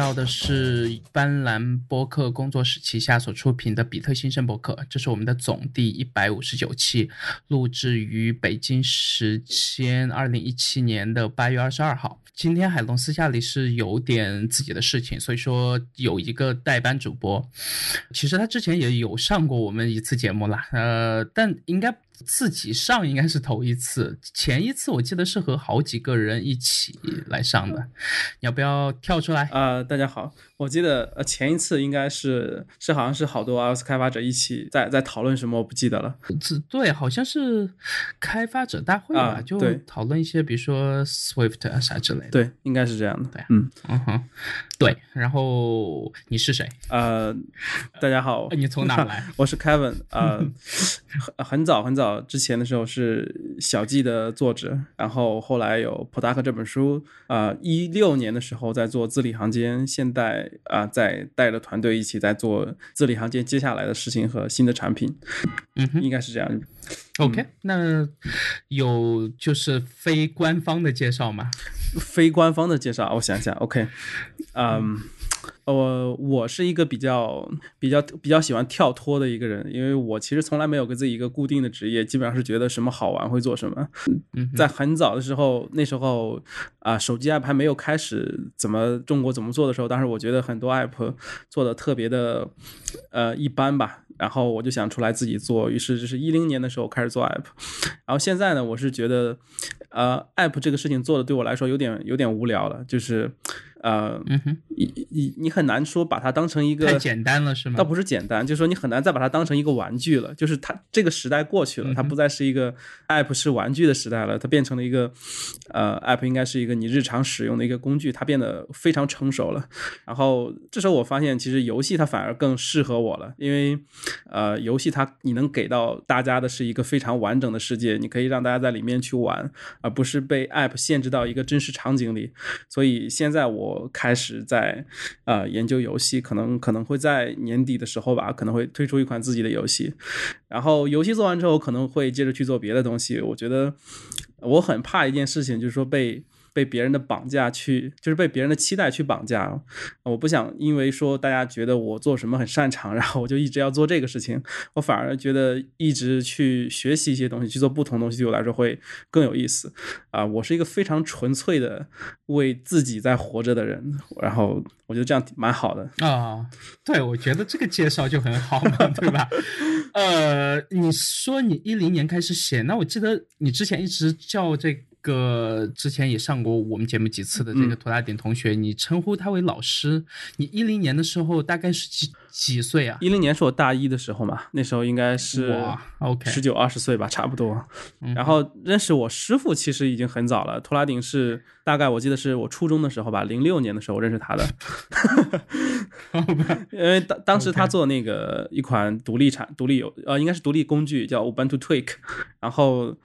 到的是斑斓播客工作室旗下所出品的比特新生播客，这是我们的总第一百五十九期，录制于北京时间二零一七年的八月二十二号。今天海龙私下里是有点自己的事情，所以说有一个代班主播。其实他之前也有上过我们一次节目啦，呃，但应该。自己上应该是头一次，前一次我记得是和好几个人一起来上的，要不要跳出来？啊，大家好，我记得呃前一次应该是是好像是好多 iOS 开发者一起在在讨论什么，我不记得了。对，好像是开发者大会吧，就讨论一些比如说 Swift 啊啥之类的。对，应该是这样的。对，嗯嗯哼，对。然后你是谁？呃，大家好，你从哪来？我是 Kevin，呃，很很早很早。之前的时候是小记的作者，然后后来有《普达克》这本书，呃，一六年的时候在做字里行间，现在啊在带着团队一起在做字里行间接下来的事情和新的产品，嗯，应该是这样。OK，那有就是非官方的介绍吗？非官方的介绍，我想想，OK，嗯。我我是一个比较比较比较喜欢跳脱的一个人，因为我其实从来没有给自己一个固定的职业，基本上是觉得什么好玩会做什么。在很早的时候，那时候啊，手机 app 还没有开始怎么中国怎么做的时候，当时我觉得很多 app 做的特别的呃一般吧，然后我就想出来自己做，于是就是一零年的时候开始做 app，然后现在呢，我是觉得呃 app 这个事情做的对我来说有点有点无聊了，就是。呃，你你你很难说把它当成一个太简单了是吗？倒不是简单，就是说你很难再把它当成一个玩具了。就是它这个时代过去了，它不再是一个 app 是玩具的时代了，它变成了一个呃 app 应该是一个你日常使用的一个工具，它变得非常成熟了。然后这时候我发现，其实游戏它反而更适合我了，因为呃游戏它你能给到大家的是一个非常完整的世界，你可以让大家在里面去玩，而不是被 app 限制到一个真实场景里。所以现在我。我开始在呃研究游戏，可能可能会在年底的时候吧，可能会推出一款自己的游戏。然后游戏做完之后，可能会接着去做别的东西。我觉得我很怕一件事情，就是说被。被别人的绑架去，就是被别人的期待去绑架。我不想因为说大家觉得我做什么很擅长，然后我就一直要做这个事情。我反而觉得一直去学习一些东西，去做不同东西，对我来说会更有意思。啊，我是一个非常纯粹的为自己在活着的人。然后我觉得这样蛮好的啊。对，我觉得这个介绍就很好嘛，对吧？呃，你说你一零年开始写，那我记得你之前一直叫这。之前也上过我们节目几次的这个涂大顶同学，你称呼他为老师。你一零年的时候大概是几几岁啊？一零年是我大一的时候嘛，那时候应该是 OK 十九二十岁吧，差不多。然后认识我师傅其实已经很早了，图拉顶是大概我记得是我初中的时候吧，零六年的时候认识他的。因为当当时他做那个一款独立产独立游呃应该是独立工具叫 Ubuntu Tweak，然后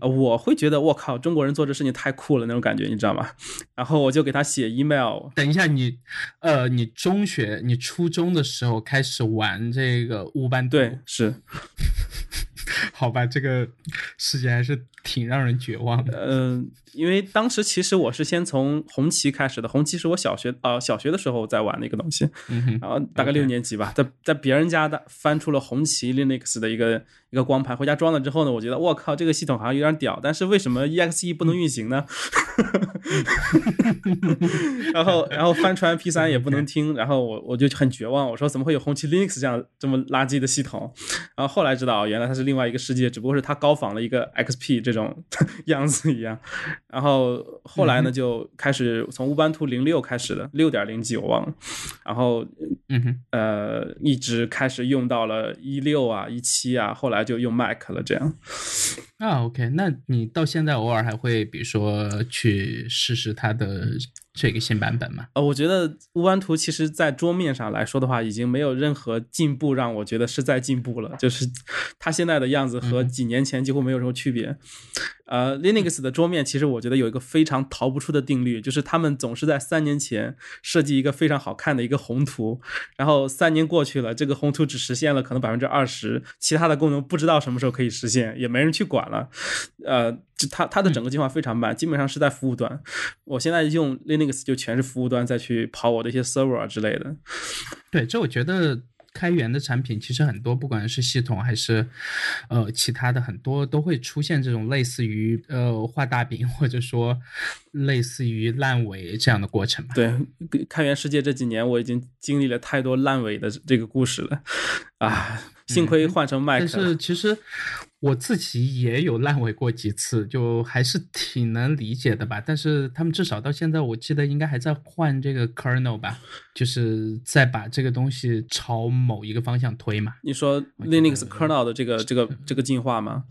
我会觉得我靠。中国人做这事情太酷了，那种感觉你知道吗？然后我就给他写 email。等一下，你呃，你中学、你初中的时候开始玩这个乌班对，是。好吧，这个世界还是挺让人绝望的。嗯，因为当时其实我是先从红旗开始的，红旗是我小学啊小学的时候在玩的一个东西，然后大概六年级吧，在在别人家的翻出了红旗 Linux 的一个一个光盘，回家装了之后呢，我觉得我靠，这个系统好像有点屌，但是为什么 EXE 不能运行呢？然后然后翻出来 P 三也不能听，然后我我就很绝望，我说怎么会有红旗 Linux 这样这么垃圾的系统？然后后来知道，原来它是另。另外一个世界，只不过是它高仿了一个 XP 这种 样子一样，然后后来呢，就开始从乌班图零六开始的六点零几我忘了，然后嗯哼，呃，一直开始用到了一六啊一七啊，后来就用 Mac 了这样。啊，OK，那你到现在偶尔还会比如说去试试它的。这个新版本吗？呃，我觉得乌班图其实，在桌面上来说的话，已经没有任何进步，让我觉得是在进步了。就是它现在的样子和几年前几乎没有什么区别。呃，Linux 的桌面其实我觉得有一个非常逃不出的定律，就是他们总是在三年前设计一个非常好看的一个宏图，然后三年过去了，这个宏图只实现了可能百分之二十，其他的功能不知道什么时候可以实现，也没人去管了。呃，就它它的整个计划非常慢，基本上是在服务端。我现在用 Linux 就全是服务端再去跑我的一些 server 之类的。对，这我觉得。开源的产品其实很多，不管是系统还是呃其他的，很多都会出现这种类似于呃画大饼，或者说类似于烂尾这样的过程吧。对，开源世界这几年我已经经历了太多烂尾的这个故事了啊。幸亏换成麦克、嗯但是其实我自己也有烂尾过几次，就还是挺能理解的吧。但是他们至少到现在，我记得应该还在换这个 kernel 吧，就是在把这个东西朝某一个方向推嘛。你说 Linux kernel 的这个这个这个进化吗？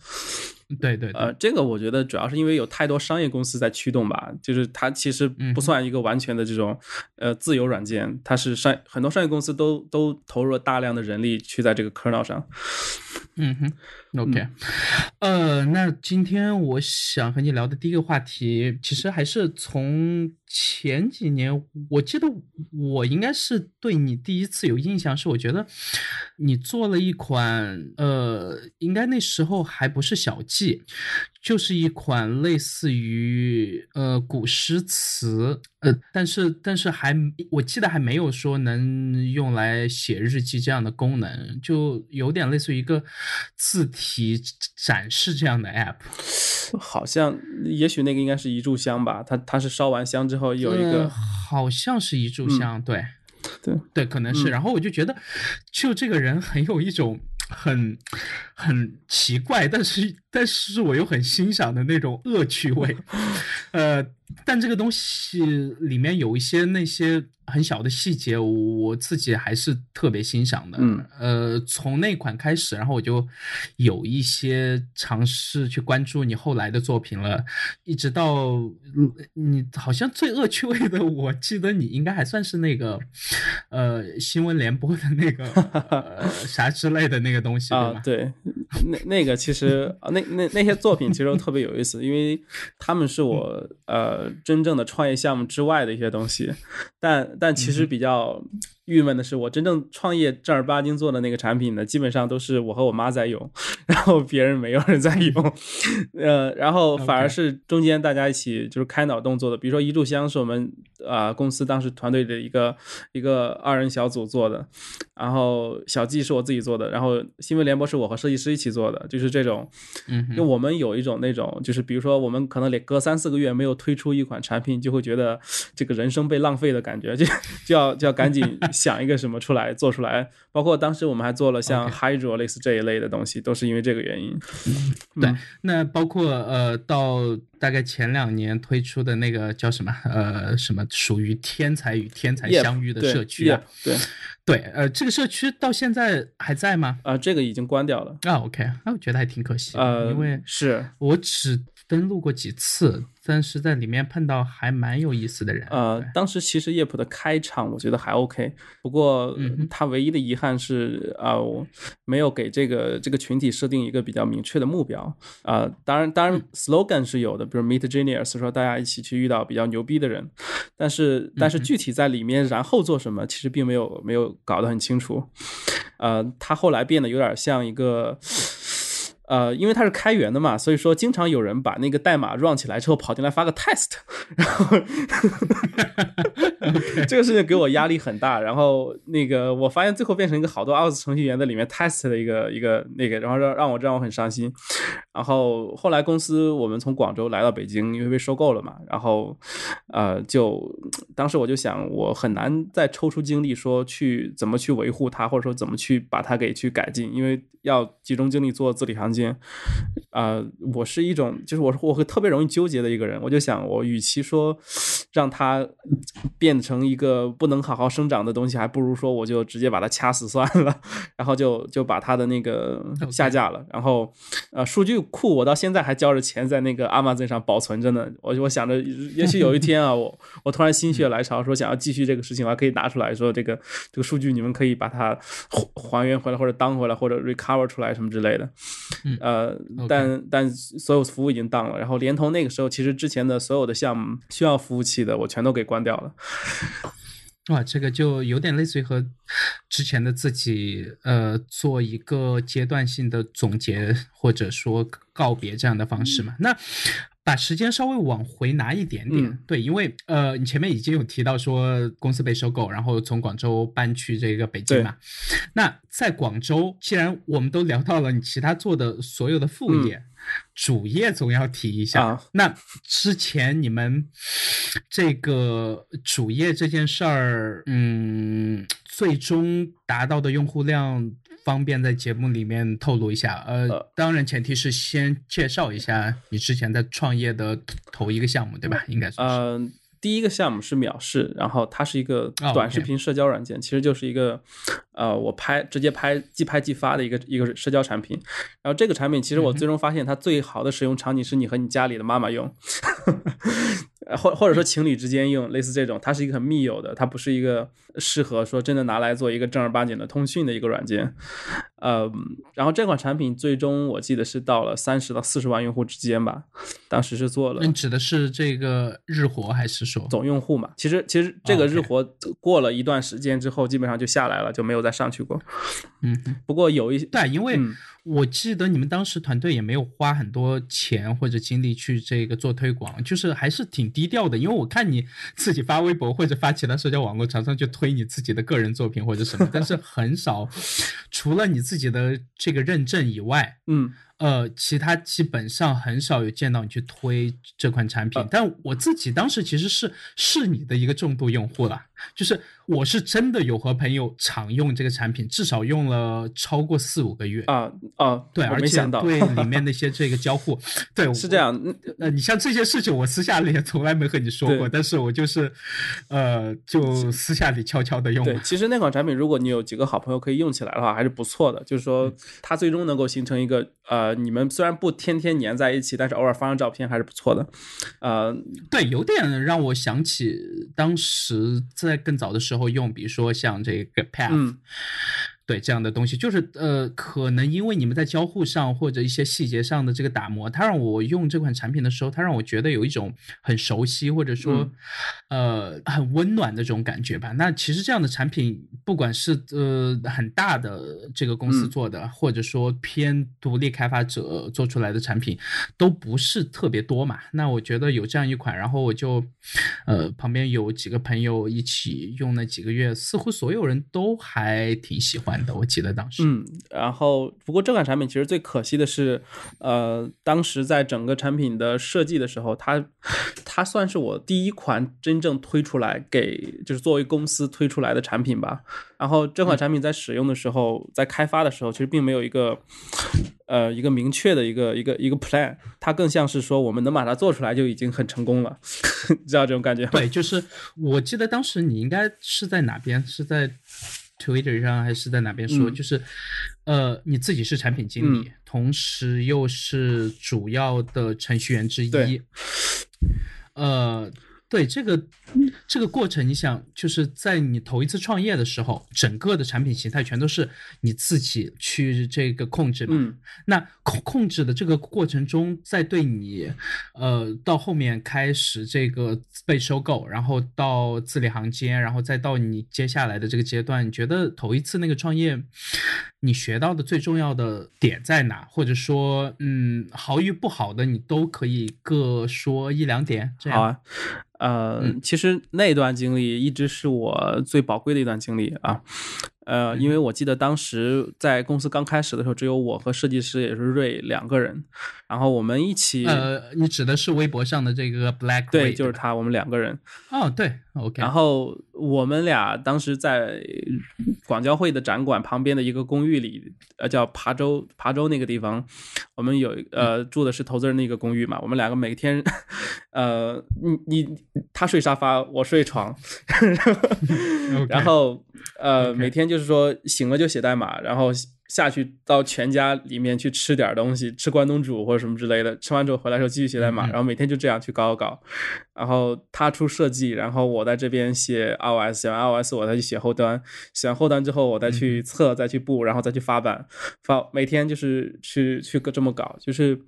对对，呃，这个我觉得主要是因为有太多商业公司在驱动吧，就是它其实不算一个完全的这种呃自由软件，它是商很多商业公司都都投入了大量的人力去在这个 kernel 上。嗯哼。OK，呃，那今天我想和你聊的第一个话题，其实还是从前几年，我记得我应该是对你第一次有印象，是我觉得你做了一款，呃，应该那时候还不是小记。就是一款类似于呃古诗词，呃，但是但是还我记得还没有说能用来写日记这样的功能，就有点类似于一个字体展示这样的 app。好像也许那个应该是一炷香吧，它它是烧完香之后有一个，好像是一炷香，对对对，可能是。然后我就觉得，就这个人很有一种。很很奇怪，但是但是我又很欣赏的那种恶趣味，呃，但这个东西里面有一些那些。很小的细节，我自己还是特别欣赏的。嗯，呃，从那款开始，然后我就有一些尝试去关注你后来的作品了，一直到你好像最恶趣味的，我记得你应该还算是那个，呃，新闻联播的那个 啥之类的那个东西，对吧？对，那那个其实那那那些作品其实特别有意思，因为他们是我呃真正的创业项目之外的一些东西，但。但其实比较。郁闷的是，我真正创业正儿八经做的那个产品呢，基本上都是我和我妈在用，然后别人没有人在用，呃，然后反而是中间大家一起就是开脑洞做的，比如说一炷香是我们啊公司当时团队的一个一个二人小组做的，然后小记是我自己做的，然后新闻联播是我和设计师一起做的，就是这种，嗯，就我们有一种那种，就是比如说我们可能连隔三四个月没有推出一款产品，就会觉得这个人生被浪费的感觉，就就要就要赶紧。想一个什么出来做出来，包括当时我们还做了像 Hydro 类似这一类的东西，都是因为这个原因。对，那包括呃，到大概前两年推出的那个叫什么呃什么属于天才与天才相遇的社区啊，对 对，呃，这个社区到现在还在吗？啊，这个已经关掉了。啊，OK，那我觉得还挺可惜，呃，因为是我只登录过几次。但是在里面碰到还蛮有意思的人。呃，当时其实叶普的开场我觉得还 OK，不过他唯一的遗憾是啊，没有给这个这个群体设定一个比较明确的目标。啊，当然当然 slogan 是有的，比如 Meet Genius，说大家一起去遇到比较牛逼的人。但是但是具体在里面然后做什么，其实并没有没有搞得很清楚。呃，他后来变得有点像一个。呃，因为它是开源的嘛，所以说经常有人把那个代码 run 起来之后跑进来发个 test，然后这个事情给我压力很大。然后那个我发现最后变成一个好多 iOS 程序员在里面 test 的一个一个那个，然后让让我让我很伤心。然后后来公司我们从广州来到北京，因为被收购了嘛，然后呃就当时我就想，我很难再抽出精力说去怎么去维护它，或者说怎么去把它给去改进，因为要集中精力做字里行。间，啊，我是一种，就是我我会特别容易纠结的一个人。我就想，我与其说让他变成成一个不能好好生长的东西，还不如说我就直接把它掐死算了，然后就就把它的那个下架了。然后，呃，数据库我到现在还交着钱在那个 Amazon 上保存着呢。我我想着，也许有一天啊，我我突然心血来潮，说想要继续这个事情，我还可以拿出来说这个这个数据，你们可以把它还原回来，或者当回来，或者 recover 出来什么之类的。呃，但但所有服务已经当了，然后连同那个时候其实之前的所有的项目需要服务器的，我全都给关掉了。哇，这个就有点类似于和之前的自己呃做一个阶段性的总结或者说告别这样的方式嘛？那把时间稍微往回拿一点点，对，因为呃你前面已经有提到说公司被收购，然后从广州搬去这个北京嘛。那在广州，既然我们都聊到了你其他做的所有的副业。主业总要提一下。那之前你们这个主业这件事儿，嗯，最终达到的用户量，方便在节目里面透露一下？呃，当然前提是先介绍一下你之前在创业的头一个项目，对吧？应该是。嗯。第一个项目是秒视，然后它是一个短视频社交软件，其实就是一个，呃，我拍直接拍即拍即发的一个一个社交产品。然后这个产品其实我最终发现它最好的使用场景是你和你家里的妈妈用。或或者说情侣之间用类似这种，它是一个很密友的，它不是一个适合说真的拿来做一个正儿八经的通讯的一个软件。呃，然后这款产品最终我记得是到了三十到四十万用户之间吧，当时是做了。你指的是这个日活还是说总用户嘛？其实其实这个日活过了一段时间之后，基本上就下来了，就没有再上去过。嗯，不过有一些对，因为。我记得你们当时团队也没有花很多钱或者精力去这个做推广，就是还是挺低调的。因为我看你 自己发微博或者发其他社交网络，常常去推你自己的个人作品或者什么，但是很少，除了你自己的这个认证以外，嗯。呃，其他基本上很少有见到你去推这款产品，但我自己当时其实是是你的一个重度用户了，就是我是真的有和朋友常用这个产品，至少用了超过四五个月啊啊，对，而且对里面那些 这个交互，对，是这样。呃，你像这些事情，我私下里也从来没和你说过，但是我就是呃，就私下里悄悄的用。对，其实那款产品，如果你有几个好朋友可以用起来的话，还是不错的，就是说它最终能够形成一个呃。呃，你们虽然不天天粘在一起，但是偶尔发张照片还是不错的。呃，对，有点让我想起当时在更早的时候用，比如说像这个 Path。对这样的东西，就是呃，可能因为你们在交互上或者一些细节上的这个打磨，它让我用这款产品的时候，它让我觉得有一种很熟悉或者说呃很温暖的这种感觉吧。那其实这样的产品，不管是呃很大的这个公司做的，或者说偏独立开发者做出来的产品，都不是特别多嘛。那我觉得有这样一款，然后我就呃旁边有几个朋友一起用了几个月，似乎所有人都还挺喜欢。的，我记得当时，嗯，然后不过这款产品其实最可惜的是，呃，当时在整个产品的设计的时候，它它算是我第一款真正推出来给就是作为公司推出来的产品吧。然后这款产品在使用的时候，在开发的时候，其实并没有一个呃一个明确的一个一个一个 plan，它更像是说我们能把它做出来就已经很成功了，知道这种感觉吗？对，就是我记得当时你应该是在哪边？是在。Twitter 上还是在哪边说，就是，呃，你自己是产品经理，同时又是主要的程序员之一，呃。对这个这个过程，你想就是在你头一次创业的时候，整个的产品形态全都是你自己去这个控制嘛？嗯。那控控制的这个过程中，在对你，呃，到后面开始这个被收购，然后到字里行间，然后再到你接下来的这个阶段，你觉得头一次那个创业，你学到的最重要的点在哪？或者说，嗯，好与不好的，你都可以各说一两点。好啊。呃，其实那段经历一直是我最宝贵的一段经历啊。呃，因为我记得当时在公司刚开始的时候，只有我和设计师也是瑞两个人，然后我们一起，呃，你指的是微博上的这个 Black？对，就是他，我们两个人。哦，对，OK。然后我们俩当时在广交会的展馆旁边的一个公寓里，呃，叫琶洲琶洲那个地方，我们有呃住的是投资人的一个公寓嘛，我们两个每天，呃，你你他睡沙发，我睡床，然后 呃每天就。就是说，醒了就写代码，然后。下去到全家里面去吃点东西，吃关东煮或者什么之类的。吃完之后回来时候继续写代码，然后每天就这样去搞搞。然后他出设计，然后我在这边写 iOS，写完 iOS 我再去写后端，写完后端之后我再去测，再去布，然后再去发版。发每天就是去去这么搞，就是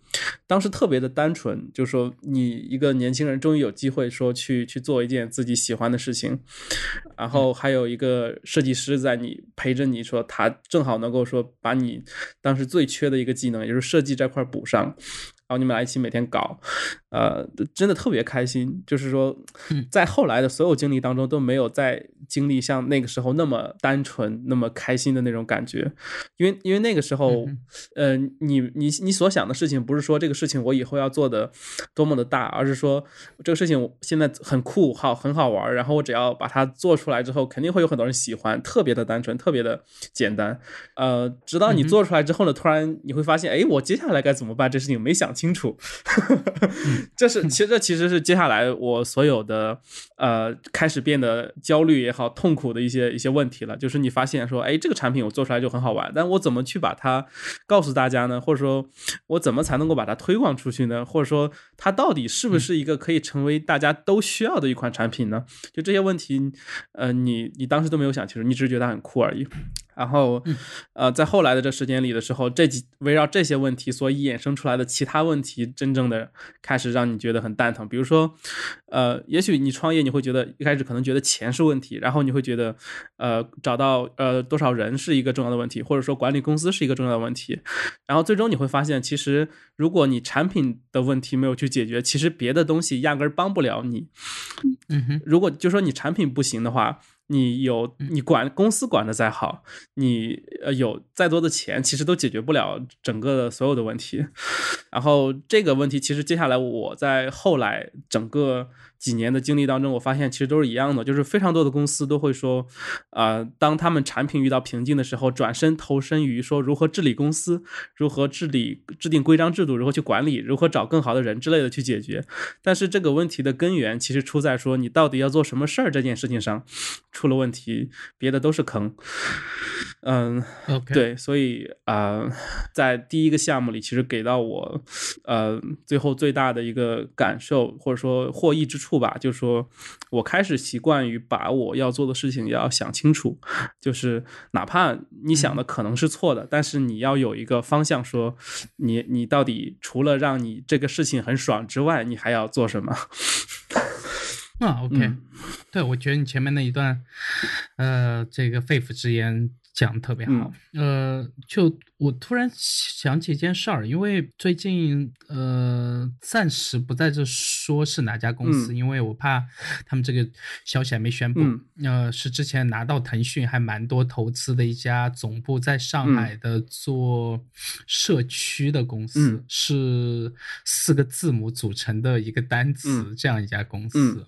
当时特别的单纯，就是说你一个年轻人终于有机会说去去做一件自己喜欢的事情，然后还有一个设计师在你陪着你说他正好能够说。把你当时最缺的一个技能，也就是设计这块补上。然后你们俩一起每天搞，呃，真的特别开心。就是说，在后来的所有经历当中都没有再经历像那个时候那么单纯、那么开心的那种感觉。因为，因为那个时候，呃，你你你所想的事情不是说这个事情我以后要做的多么的大，而是说这个事情现在很酷，好很好玩。然后我只要把它做出来之后，肯定会有很多人喜欢。特别的单纯，特别的简单。呃，直到你做出来之后呢，突然你会发现，哎，我接下来该怎么办？这事情没想。清楚，这是其实这其实是接下来我所有的呃开始变得焦虑也好痛苦的一些一些问题了。就是你发现说，哎，这个产品我做出来就很好玩，但我怎么去把它告诉大家呢？或者说，我怎么才能够把它推广出去呢？或者说，它到底是不是一个可以成为大家都需要的一款产品呢？就这些问题，呃，你你当时都没有想清楚，你只是觉得很酷而已。然后，呃，在后来的这时间里的时候，这几围绕这些问题所衍生出来的其他问题，真正的开始让你觉得很蛋疼。比如说，呃，也许你创业，你会觉得一开始可能觉得钱是问题，然后你会觉得，呃，找到呃多少人是一个重要的问题，或者说管理公司是一个重要的问题。然后最终你会发现，其实如果你产品的问题没有去解决，其实别的东西压根儿帮不了你。嗯哼，如果就说你产品不行的话。你有你管公司管的再好，你呃有再多的钱，其实都解决不了整个的所有的问题。然后这个问题，其实接下来我在后来整个。几年的经历当中，我发现其实都是一样的，就是非常多的公司都会说，啊，当他们产品遇到瓶颈的时候，转身投身于说如何治理公司，如何治理、制定规章制度，如何去管理，如何找更好的人之类的去解决。但是这个问题的根源其实出在说你到底要做什么事儿这件事情上出了问题，别的都是坑。嗯，对，所以啊，在第一个项目里，其实给到我呃最后最大的一个感受或者说获益之处。吧，就是说我开始习惯于把我要做的事情要想清楚，就是哪怕你想的可能是错的，但是你要有一个方向，说你你到底除了让你这个事情很爽之外，你还要做什么？啊，OK，对我觉得你前面那一段，呃，这个肺腑之言。讲的特别好，呃，就我突然想起一件事儿，因为最近呃，暂时不在这说是哪家公司，因为我怕他们这个消息还没宣布。呃，是之前拿到腾讯还蛮多投资的一家总部在上海的做社区的公司，是四个字母组成的一个单词这样一家公司。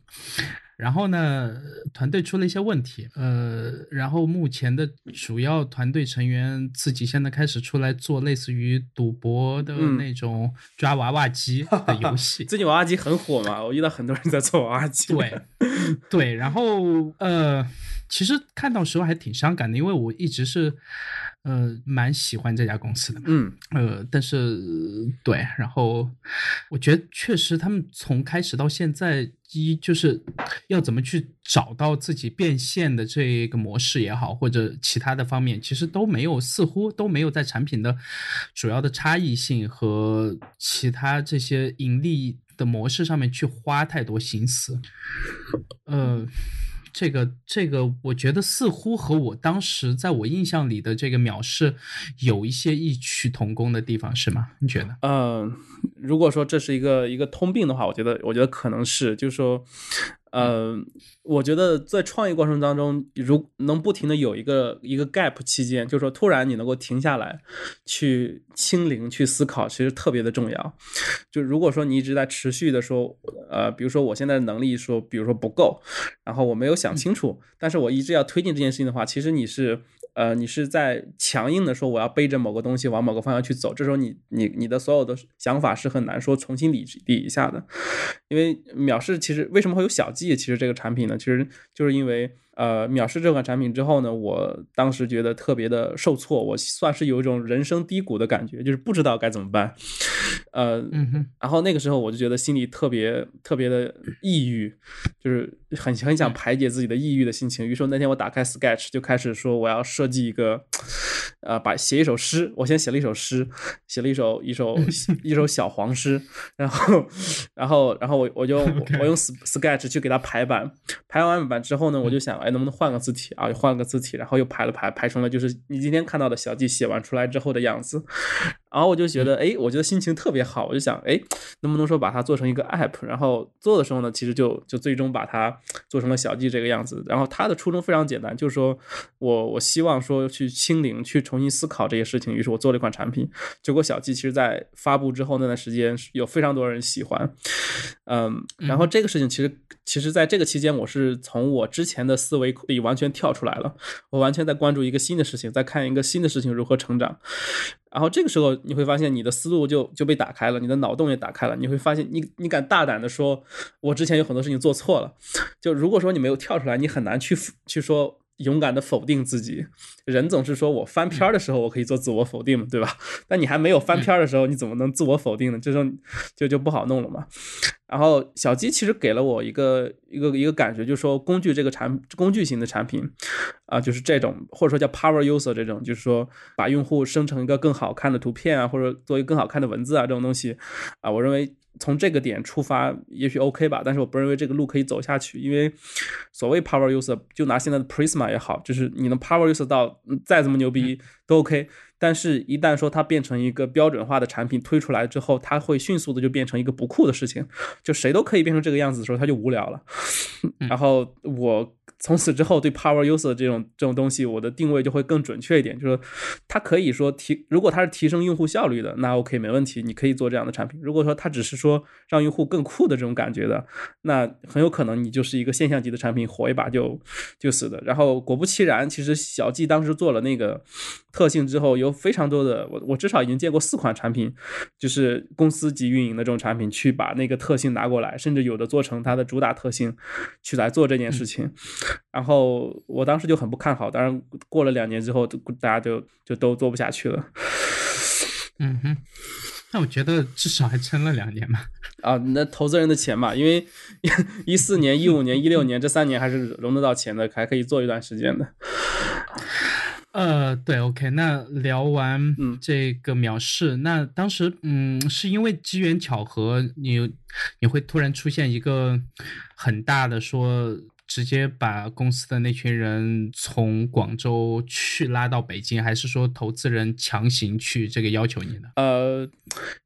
然后呢，团队出了一些问题，呃，然后目前的主要团队成员自己现在开始出来做类似于赌博的那种抓娃娃机 的游戏。最近娃娃机很火嘛，我遇到很多人在做娃娃机。对，对，然后呃，其实看到时候还挺伤感的，因为我一直是。呃，蛮喜欢这家公司的，嗯，呃，但是对，然后我觉得确实他们从开始到现在，一就是要怎么去找到自己变现的这个模式也好，或者其他的方面，其实都没有，似乎都没有在产品的主要的差异性和其他这些盈利的模式上面去花太多心思，呃。这个这个，我觉得似乎和我当时在我印象里的这个藐视有一些异曲同工的地方，是吗？你觉得？嗯，如果说这是一个一个通病的话，我觉得我觉得可能是，就是说，呃，我觉得在创业过程当中，如能不停的有一个一个 gap 期间，就是说突然你能够停下来，去清零去思考，其实特别的重要。就如果说你一直在持续的说，呃，比如说我现在的能力说，比如说不够，然后我没有想清楚，但是我一直要推进这件事情的话，其实你是。呃，你是在强硬的说我要背着某个东西往某个方向去走，这时候你你你的所有的想法是很难说重新理理一下的，因为藐视其实为什么会有小记？其实这个产品呢，其实就是因为。呃，藐视这款产品之后呢，我当时觉得特别的受挫，我算是有一种人生低谷的感觉，就是不知道该怎么办。呃，然后那个时候我就觉得心里特别特别的抑郁，就是很很想排解自己的抑郁的心情。于是那天我打开 Sketch 就开始说我要设计一个，呃，把写一首诗。我先写了一首诗，写了一首一首 一首小黄诗，然后然后然后我我就我用 Sketch 去给它排版，排完版之后呢，我就想哎。能不能换个字体啊？换个字体，然后又排了排，排成了就是你今天看到的小记写完出来之后的样子。然后我就觉得，哎，我觉得心情特别好。我就想，哎，能不能说把它做成一个 app？然后做的时候呢，其实就就最终把它做成了小记这个样子。然后他的初衷非常简单，就是说我我希望说去清零，去重新思考这些事情。于是我做了一款产品。结果小记其实在发布之后那段时间有非常多人喜欢。嗯，然后这个事情其实其实在这个期间，我是从我之前的思维里完全跳出来了，我完全在关注一个新的事情，在看一个新的事情如何成长。然后这个时候你会发现你的思路就就被打开了，你的脑洞也打开了。你会发现你你敢大胆的说，我之前有很多事情做错了。就如果说你没有跳出来，你很难去去说勇敢的否定自己。人总是说我翻篇的时候我可以做自我否定嘛，对吧？但你还没有翻篇的时候，你怎么能自我否定呢？这时候就就不好弄了嘛。然后小鸡其实给了我一个一个一个感觉，就是说工具这个产工具型的产品，啊，就是这种或者说叫 power user 这种，就是说把用户生成一个更好看的图片啊，或者做一个更好看的文字啊，这种东西，啊，我认为从这个点出发也许 OK 吧，但是我不认为这个路可以走下去，因为所谓 power user，就拿现在的 Prisma 也好，就是你能 power user 到再怎么牛逼都 OK。但是，一旦说它变成一个标准化的产品推出来之后，它会迅速的就变成一个不酷的事情，就谁都可以变成这个样子的时候，它就无聊了。然后我。从此之后，对 power user 这种这种东西，我的定位就会更准确一点，就是它可以说提，如果它是提升用户效率的，那 OK 没问题，你可以做这样的产品。如果说它只是说让用户更酷的这种感觉的，那很有可能你就是一个现象级的产品，火一把就就死的。然后果不其然，其实小 G 当时做了那个特性之后，有非常多的我我至少已经见过四款产品，就是公司级运营的这种产品，去把那个特性拿过来，甚至有的做成它的主打特性，去来做这件事情。然后我当时就很不看好，当然过了两年之后，大家就就都做不下去了。嗯哼，那我觉得至少还撑了两年嘛。啊，那投资人的钱嘛，因为一四年、一五年、一六年这三年还是融得到钱的，还可以做一段时间的。呃，对，OK，那聊完这个藐视，那当时嗯，是因为机缘巧合，你你会突然出现一个很大的说。直接把公司的那群人从广州去拉到北京，还是说投资人强行去这个要求你呢？呃，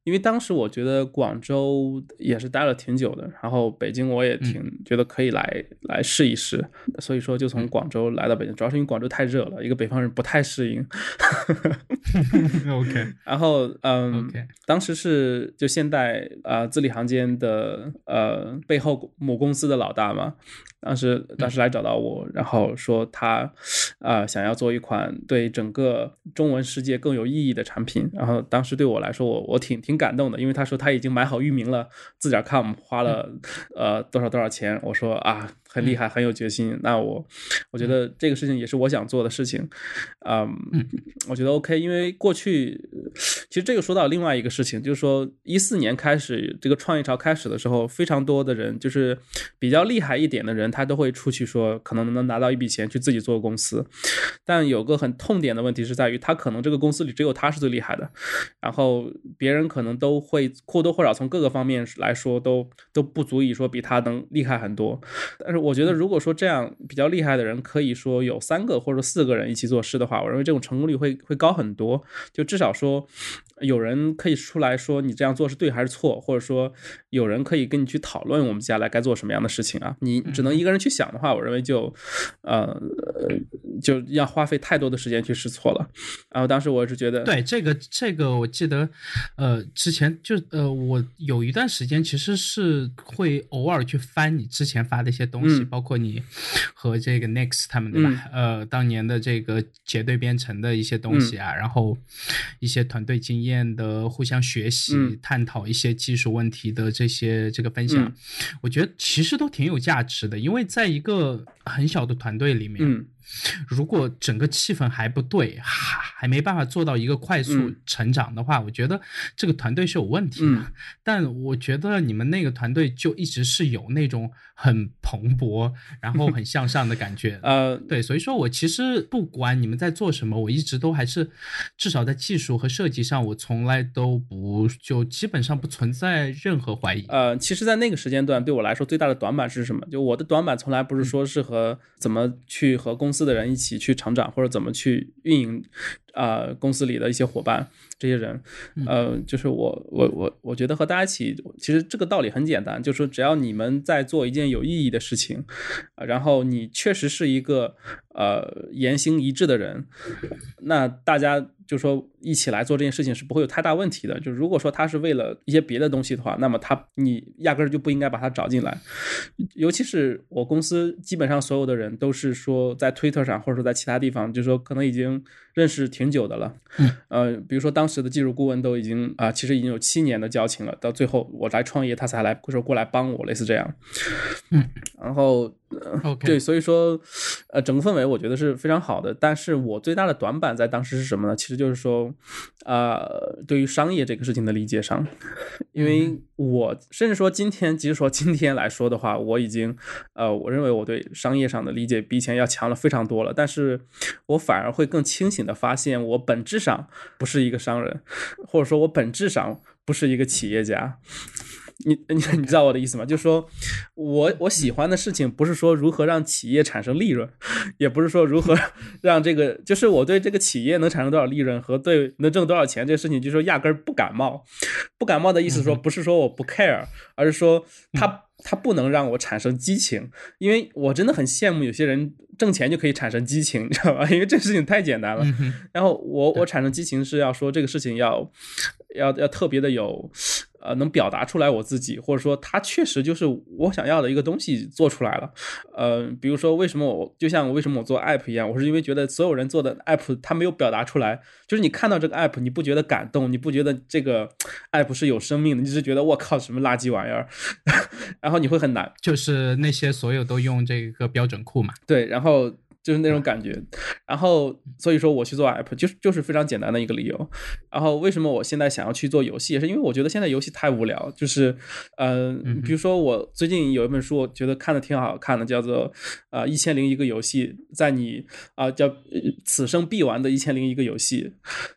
因为当时我觉得广州也是待了挺久的，然后北京我也挺觉得可以来来试一试，所以说就从广州来到北京，主要是因为广州太热了，一个北方人不太适应。OK，然后嗯，OK，，当时是就现代啊字里行间的呃背后母公司的老大嘛。当时，当时来找到我，然后说他，啊，想要做一款对整个中文世界更有意义的产品。然后当时对我来说，我我挺挺感动的，因为他说他已经买好域名了，字点 com 花了呃多少多少钱。我说啊。很厉害，很有决心。那我，我觉得这个事情也是我想做的事情，嗯，我觉得 OK。因为过去，其实这个说到另外一个事情，就是说一四年开始这个创业潮开始的时候，非常多的人就是比较厉害一点的人，他都会出去说可能能拿到一笔钱去自己做公司。但有个很痛点的问题是在于，他可能这个公司里只有他是最厉害的，然后别人可能都会或多或少从各个方面来说都都不足以说比他能厉害很多。但是我觉得，如果说这样比较厉害的人，可以说有三个或者四个人一起做事的话，我认为这种成功率会会高很多。就至少说，有人可以出来说你这样做是对还是错，或者说有人可以跟你去讨论我们接下来该做什么样的事情啊。你只能一个人去想的话，我认为就呃就要花费太多的时间去试错了。然后当时我是觉得，对这个这个，我记得呃之前就呃我有一段时间其实是会偶尔去翻你之前发的一些东西，包括你和这个 Next 他们对吧？呃，当年的这个结对编程的一些东西啊，然后一些团队经验的互相学习、探讨一些技术问题的这些这个分享，我觉得其实都挺有价值的，因为在一个很小的团队里面。如果整个气氛还不对，还还没办法做到一个快速成长的话，我觉得这个团队是有问题的。但我觉得你们那个团队就一直是有那种很蓬勃，然后很向上的感觉。呃，对，所以说我其实不管你们在做什么，我一直都还是至少在技术和设计上，我从来都不就基本上不存在任何怀疑。呃，其实，在那个时间段对我来说最大的短板是什么？就我的短板从来不是说是和怎么去和公司的人一起去成长，或者怎么去运营，啊，公司里的一些伙伴，这些人，呃，就是我，我，我，我觉得和大家一起，其实这个道理很简单，就是说只要你们在做一件有意义的事情，然后你确实是一个呃言行一致的人，那大家。就说一起来做这件事情是不会有太大问题的。就如果说他是为了一些别的东西的话，那么他你压根儿就不应该把他找进来。尤其是我公司基本上所有的人都是说在推特上或者说在其他地方，就是说可能已经认识挺久的了。呃，比如说当时的技术顾问都已经啊，其实已经有七年的交情了。到最后我来创业，他才来说过来帮我，类似这样。嗯，然后。对，所以说，呃，整个氛围我觉得是非常好的。但是我最大的短板在当时是什么呢？其实就是说，呃，对于商业这个事情的理解上，因为我甚至说今天，即使说今天来说的话，我已经，呃，我认为我对商业上的理解比以前要强了非常多了。但是我反而会更清醒的发现，我本质上不是一个商人，或者说我本质上不是一个企业家。你你你知道我的意思吗？就是说，我我喜欢的事情不是说如何让企业产生利润，也不是说如何 让这个，就是我对这个企业能产生多少利润和对能挣多少钱这个事情，就是说压根儿不感冒。不感冒的意思说不是说我不 care，而是说他他不能让我产生激情，因为我真的很羡慕有些人挣钱就可以产生激情，你知道吧？因为这事情太简单了。然后我我产生激情是要说这个事情要要要特别的有。呃，能表达出来我自己，或者说它确实就是我想要的一个东西做出来了。呃，比如说为什么我就像为什么我做 app 一样，我是因为觉得所有人做的 app 他没有表达出来，就是你看到这个 app 你不觉得感动，你不觉得这个 app 是有生命的，你只是觉得我靠什么垃圾玩意儿，然后你会很难。就是那些所有都用这个标准库嘛？对，然后。就是那种感觉，然后所以说我去做 app 就是就是非常简单的一个理由。然后为什么我现在想要去做游戏，也是因为我觉得现在游戏太无聊。就是，嗯，比如说我最近有一本书，我觉得看的挺好看的，叫做啊一千零一个游戏，在你啊叫此生必玩的一千零一个游戏。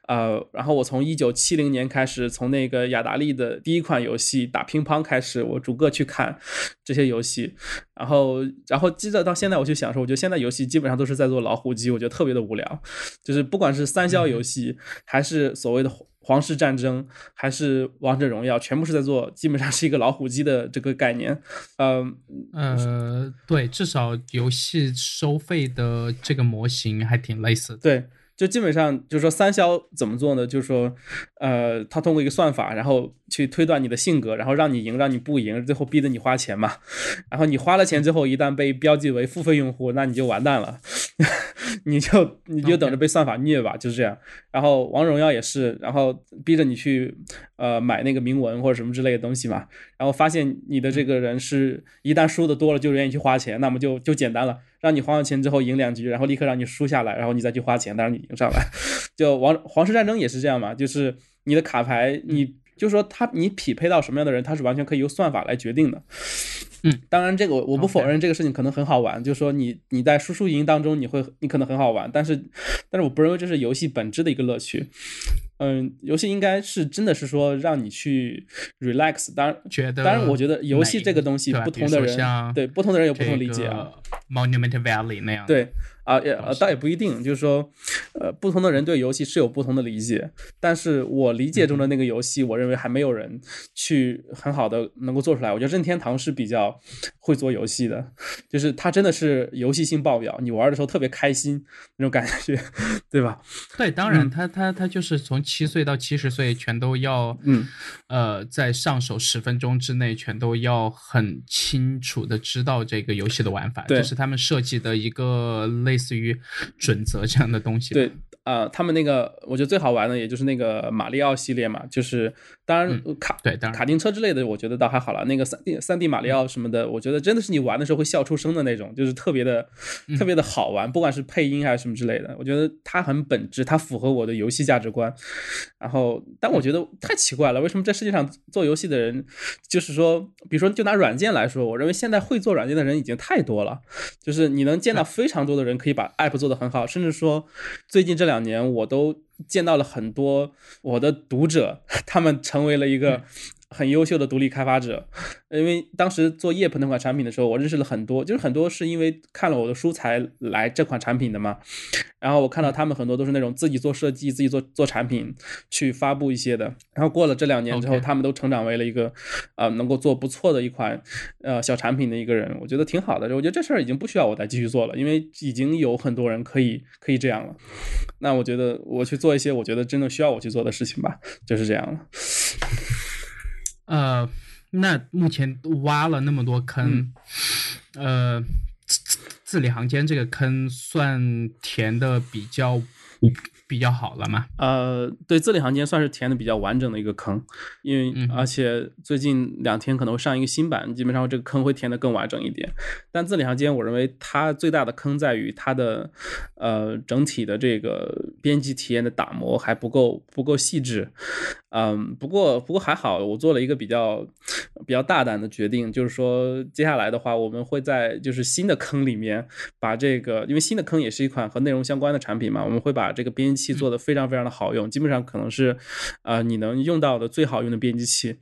呃，然后我从一九七零年开始，从那个雅达利的第一款游戏打乒乓开始，我逐个去看这些游戏。然后，然后接着到现在，我就想说，我觉得现在游戏基本上都是在做老虎机，我觉得特别的无聊。就是不管是三消游戏，还是所谓的皇室战争，还是王者荣耀，全部是在做，基本上是一个老虎机的这个概念。嗯呃，对，至少游戏收费的这个模型还挺类似的。对。就基本上就是说，三消怎么做呢？就是说，呃，他通过一个算法，然后去推断你的性格，然后让你赢，让你不赢，最后逼着你花钱嘛。然后你花了钱之后，一旦被标记为付费用户，那你就完蛋了，你就你就等着被算法虐吧，就是这样。然后王者荣耀也是，然后逼着你去呃买那个铭文或者什么之类的东西嘛。然后发现你的这个人是一旦输的多了就愿意去花钱，那么就就简单了。让你花完钱之后赢两局，然后立刻让你输下来，然后你再去花钱，当然你赢上来。就王皇室战争也是这样嘛，就是你的卡牌，你就说他你匹配到什么样的人，他是完全可以由算法来决定的。嗯，当然这个我不否认这个事情可能很好玩，就是说你你在输输赢当中你会你可能很好玩，但是但是我不认为这是游戏本质的一个乐趣。嗯，游戏应该是真的是说让你去 relax。当然，觉得当然，我觉得游戏这个东西，不同的人对不同的人有不同理解啊。Monument Valley 那样对。啊，也呃，倒也不一定，就是说，呃，不同的人对游戏是有不同的理解，但是我理解中的那个游戏，我认为还没有人去很好的能够做出来。我觉得任天堂是比较会做游戏的，就是它真的是游戏性爆表，你玩的时候特别开心那种感觉，对吧？对，当然，他他他就是从七岁到七十岁全都要，嗯，呃，在上手十分钟之内全都要很清楚的知道这个游戏的玩法，这是他们设计的一个类。类似于准则这样的东西。对，啊，他们那个我觉得最好玩的，也就是那个马里奥系列嘛，就是当然卡对卡丁车之类的，我觉得倒还好了。那个三 D 三 D 马里奥什么的，我觉得真的是你玩的时候会笑出声的那种，就是特别的特别的好玩，不管是配音还是什么之类的，我觉得它很本质，它符合我的游戏价值观。然后，但我觉得太奇怪了，为什么这世界上做游戏的人，就是说，比如说就拿软件来说，我认为现在会做软件的人已经太多了，就是你能见到非常多的人。可以把 app 做得很好，甚至说，最近这两年我都见到了很多我的读者，他们成为了一个。很优秀的独立开发者，因为当时做 Yep 那款产品的时候，我认识了很多，就是很多是因为看了我的书才来这款产品的嘛。然后我看到他们很多都是那种自己做设计、自己做做产品去发布一些的。然后过了这两年之后，他们都成长为了一个呃能够做不错的一款呃小产品的一个人，我觉得挺好的。我觉得这事儿已经不需要我再继续做了，因为已经有很多人可以可以这样了。那我觉得我去做一些我觉得真的需要我去做的事情吧，就是这样了。呃，那目前挖了那么多坑，呃，字字里行间这个坑算填的比较。比较好了嘛？呃，对，字里行间算是填的比较完整的一个坑，因为而且最近两天可能会上一个新版，基本上这个坑会填的更完整一点。但字里行间，我认为它最大的坑在于它的呃整体的这个编辑体验的打磨还不够不够细致。嗯，不过不过还好，我做了一个比较比较大胆的决定，就是说接下来的话，我们会在就是新的坑里面把这个，因为新的坑也是一款和内容相关的产品嘛，我们会把这个编辑器做的非常非常的好用，基本上可能是，呃，你能用到的最好用的编辑器。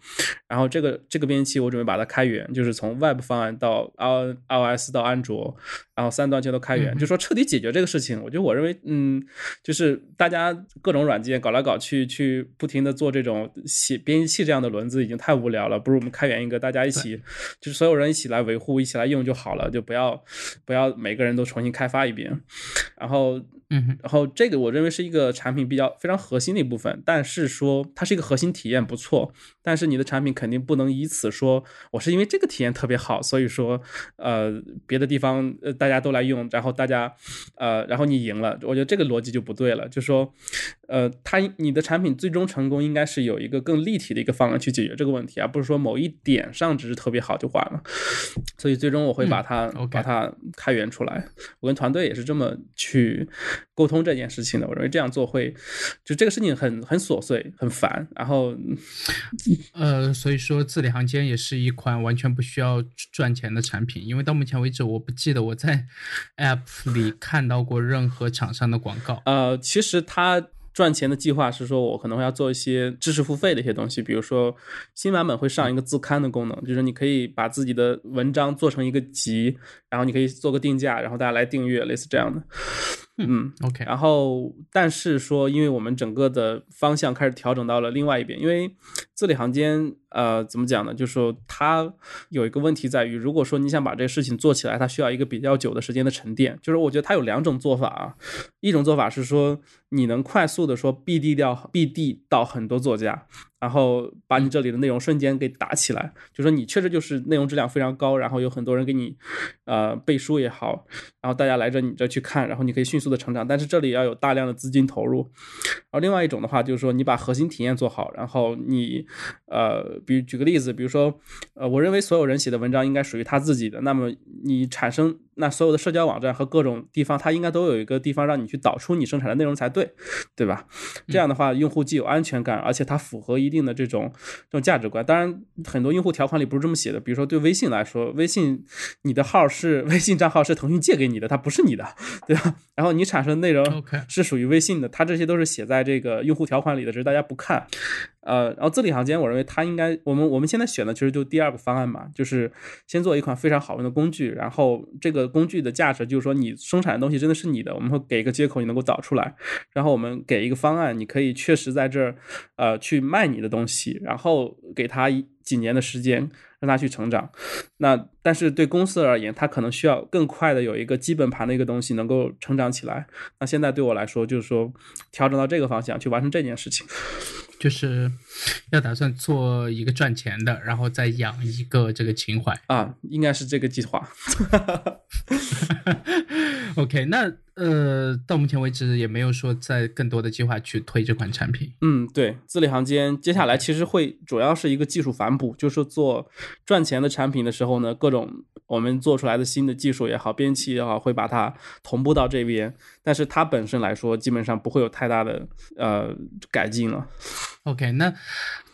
然后这个这个编辑器我准备把它开源，就是从 Web 方案到 i iOS 到安卓，然后三端全都开源，就说彻底解决这个事情。我觉得我认为，嗯，就是大家各种软件搞来搞去，去不停的做这这种写编辑器这样的轮子已经太无聊了，不如我们开源一个，大家一起，就是所有人一起来维护，一起来用就好了，就不要不要每个人都重新开发一遍，然后。嗯，然后这个我认为是一个产品比较非常核心的一部分，但是说它是一个核心体验不错，但是你的产品肯定不能以此说我是因为这个体验特别好，所以说呃别的地方呃大家都来用，然后大家呃然后你赢了，我觉得这个逻辑就不对了，就说呃它你的产品最终成功应该是有一个更立体的一个方案去解决这个问题，而不是说某一点上只是特别好就完了，所以最终我会把它把它开源出来，我跟团队也是这么去。沟通这件事情的，我认为这样做会，就这个事情很很琐碎，很烦。然后，呃，所以说字里行间也是一款完全不需要赚钱的产品，因为到目前为止，我不记得我在 App 里看到过任何厂商的广告。呃，其实它。赚钱的计划是说，我可能会要做一些知识付费的一些东西，比如说新版本会上一个自刊的功能，就是你可以把自己的文章做成一个集，然后你可以做个定价，然后大家来订阅，类似这样的。嗯，OK。然后，但是说，因为我们整个的方向开始调整到了另外一边，因为字里行间，呃，怎么讲呢？就是说，它有一个问题在于，如果说你想把这个事情做起来，它需要一个比较久的时间的沉淀。就是我觉得它有两种做法啊，一种做法是说，你能快速的说 BD 掉 BD 到很多作家。然后把你这里的内容瞬间给打起来，就说你确实就是内容质量非常高，然后有很多人给你，呃背书也好，然后大家来着你这去看，然后你可以迅速的成长。但是这里要有大量的资金投入。然后另外一种的话就是说你把核心体验做好，然后你，呃，比如举个例子，比如说，呃，我认为所有人写的文章应该属于他自己的，那么你产生。那所有的社交网站和各种地方，它应该都有一个地方让你去导出你生产的内容才对，对吧？这样的话，用户既有安全感，而且它符合一定。的这种这种价值观。当然，很多用户条款里不是这么写的。比如说对微信来说，微信你的号是微信账号是腾讯借给你的，它不是你的，对吧？然后你产生的内容是属于微信的，它这些都是写在这个用户条款里的，只是大家不看。呃，然后字里行间，我认为它应该，我们我们现在选的其实就第二个方案嘛，就是先做一款非常好用的工具，然后这个工具的价值就是说你生产的东西真的是你的，我们会给一个接口你能够导出来，然后我们给一个方案，你可以确实在这儿呃去卖你的东西，然后给他几年的时间让他去成长。那但是对公司而言，它可能需要更快的有一个基本盘的一个东西能够成长起来。那现在对我来说，就是说调整到这个方向去完成这件事情。就是要打算做一个赚钱的，然后再养一个这个情怀啊，应该是这个计划。OK，那呃，到目前为止也没有说在更多的计划去推这款产品。嗯，对，字里行间，接下来其实会主要是一个技术反哺，就是做赚钱的产品的时候呢，各种我们做出来的新的技术也好，编辑也好，会把它同步到这边。但是它本身来说，基本上不会有太大的呃改进了。OK，那。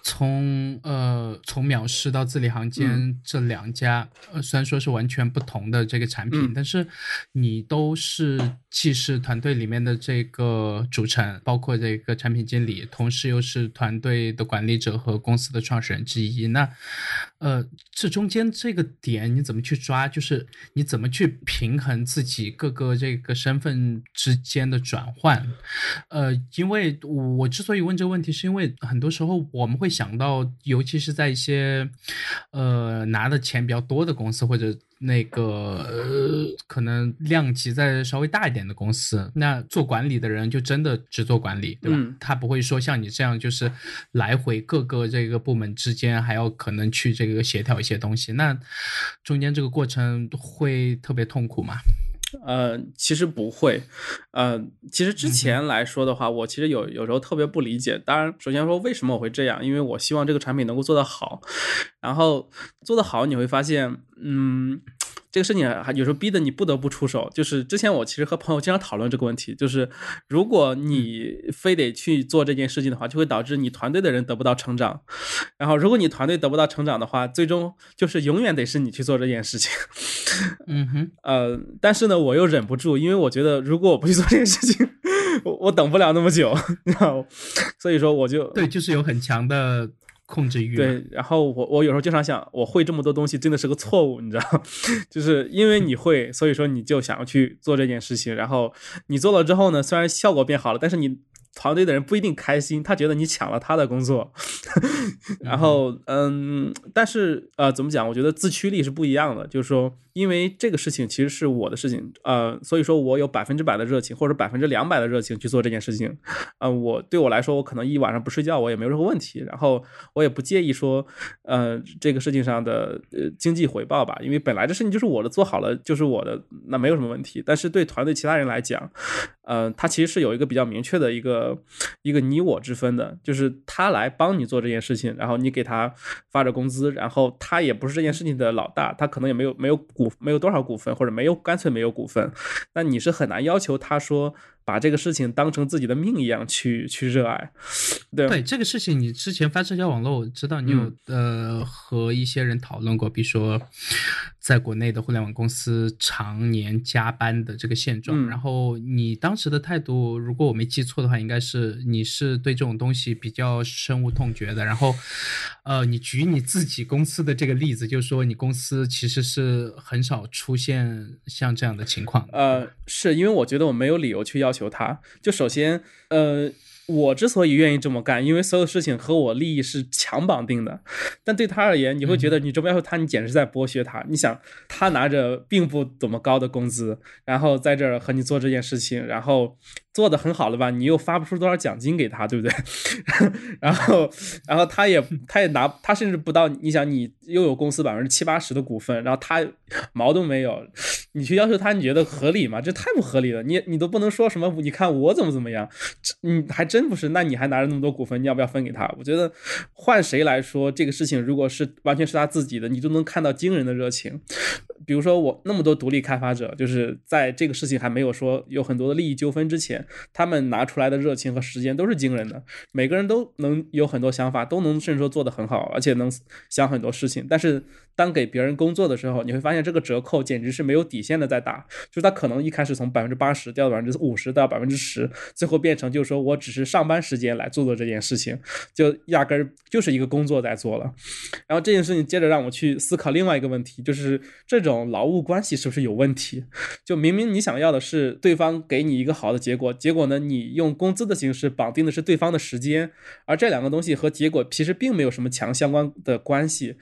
从呃从藐视到字里行间这两家，呃虽然说是完全不同的这个产品，但是你都是既是团队里面的这个组成，包括这个产品经理，同时又是团队的管理者和公司的创始人之一。那呃这中间这个点你怎么去抓？就是你怎么去平衡自己各个这个身份之间的转换？呃，因为我之所以问这个问题，是因为很多时候我们会。想到，尤其是在一些，呃，拿的钱比较多的公司，或者那个呃，可能量级在稍微大一点的公司，那做管理的人就真的只做管理，对吧？他不会说像你这样，就是来回各个这个部门之间还要可能去这个协调一些东西，那中间这个过程会特别痛苦吗？呃，其实不会，呃，其实之前来说的话，我其实有有时候特别不理解。当然，首先说为什么我会这样，因为我希望这个产品能够做得好，然后做得好，你会发现，嗯。这个事情还有时候逼得你不得不出手。就是之前我其实和朋友经常讨论这个问题，就是如果你非得去做这件事情的话，就会导致你团队的人得不到成长。然后如果你团队得不到成长的话，最终就是永远得是你去做这件事情。嗯哼，呃，但是呢，我又忍不住，因为我觉得如果我不去做这件事情，我我等不了那么久，你知道，所以说我就对，就是有很强的。控制欲对，然后我我有时候经常想，我会这么多东西真的是个错误，你知道，就是因为你会，所以说你就想要去做这件事情，然后你做了之后呢，虽然效果变好了，但是你团队的人不一定开心，他觉得你抢了他的工作，然后嗯，但是呃，怎么讲？我觉得自驱力是不一样的，就是说。因为这个事情其实是我的事情，呃，所以说我有百分之百的热情，或者百分之两百的热情去做这件事情，呃，我对我来说，我可能一晚上不睡觉，我也没有任何问题，然后我也不介意说，呃，这个事情上的呃经济回报吧，因为本来这事情就是我的，做好了就是我的，那没有什么问题。但是对团队其他人来讲，呃，他其实是有一个比较明确的一个一个你我之分的，就是他来帮你做这件事情，然后你给他发着工资，然后他也不是这件事情的老大，他可能也没有没有股。没有多少股份，或者没有干脆没有股份，那你是很难要求他说。把这个事情当成自己的命一样去去热爱，对对，这个事情你之前发社交网络，我知道你有呃和一些人讨论过，比如说在国内的互联网公司常年加班的这个现状，然后你当时的态度，如果我没记错的话，应该是你是对这种东西比较深恶痛绝的。然后呃，你举你自己公司的这个例子，就是说你公司其实是很少出现像这样的情况。呃，是因为我觉得我没有理由去要求。求他，就首先，呃，我之所以愿意这么干，因为所有事情和我利益是强绑定的。但对他而言，你会觉得你这么要求他，你简直在剥削他。你想，他拿着并不怎么高的工资，然后在这儿和你做这件事情，然后。做的很好了吧？你又发不出多少奖金给他，对不对？然后，然后他也，他也拿，他甚至不到。你想，你又有公司百分之七八十的股份，然后他毛都没有，你去要求他，你觉得合理吗？这太不合理了。你你都不能说什么哦，你看我怎么怎么样，你，还真真不是。那你还拿着那么多股份，你要不要分给他？我觉得换谁来说，这个事情如果是完全是他自己的，你都能看到惊人的热情。比如说我那么多独立开发者，就是在这个事情还没有说有很多的利益纠纷之前，他们拿出来的热情和时间都是惊人的。每个人都能有很多想法，都能甚至说做得很好，而且能想很多事情。但是当给别人工作的时候，你会发现这个折扣简直是没有底线的在打，就是他可能一开始从百分之八十掉到百分之五十到百分之十，最后变成就是说我只是上班时间来做做这件事情，就压根儿就是一个工作在做了。然后这件事情接着让我去思考另外一个问题，就是这种。劳务关系是不是有问题？就明明你想要的是对方给你一个好的结果，结果呢，你用工资的形式绑定的是对方的时间，而这两个东西和结果其实并没有什么强相关的关系。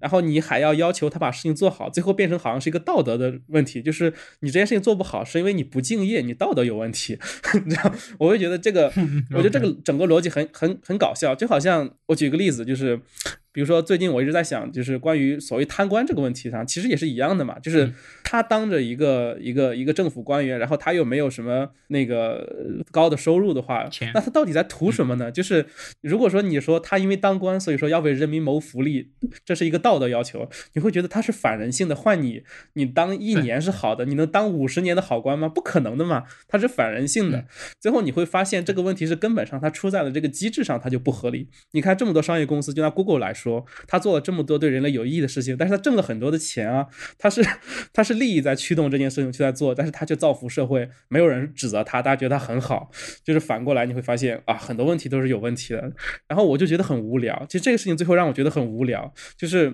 然后你还要要求他把事情做好，最后变成好像是一个道德的问题，就是你这件事情做不好是因为你不敬业，你道德有问题。你知道，我会觉得这个，我觉得这个整个逻辑很很很搞笑，就好像我举个例子，就是。比如说，最近我一直在想，就是关于所谓贪官这个问题上，其实也是一样的嘛。就是他当着一个一个一个政府官员，然后他又没有什么那个高的收入的话，那他到底在图什么呢？就是如果说你说他因为当官，所以说要为人民谋福利，这是一个道德要求，你会觉得他是反人性的。换你，你当一年是好的，你能当五十年的好官吗？不可能的嘛，他是反人性的。最后你会发现，这个问题是根本上它出在了这个机制上，它就不合理。你看这么多商业公司，就拿 Google 来说。他做了这么多对人类有意义的事情，但是他挣了很多的钱啊，他是他是利益在驱动这件事情去在做，但是他却造福社会，没有人指责他，大家觉得他很好。就是反过来你会发现啊，很多问题都是有问题的。然后我就觉得很无聊。其实这个事情最后让我觉得很无聊，就是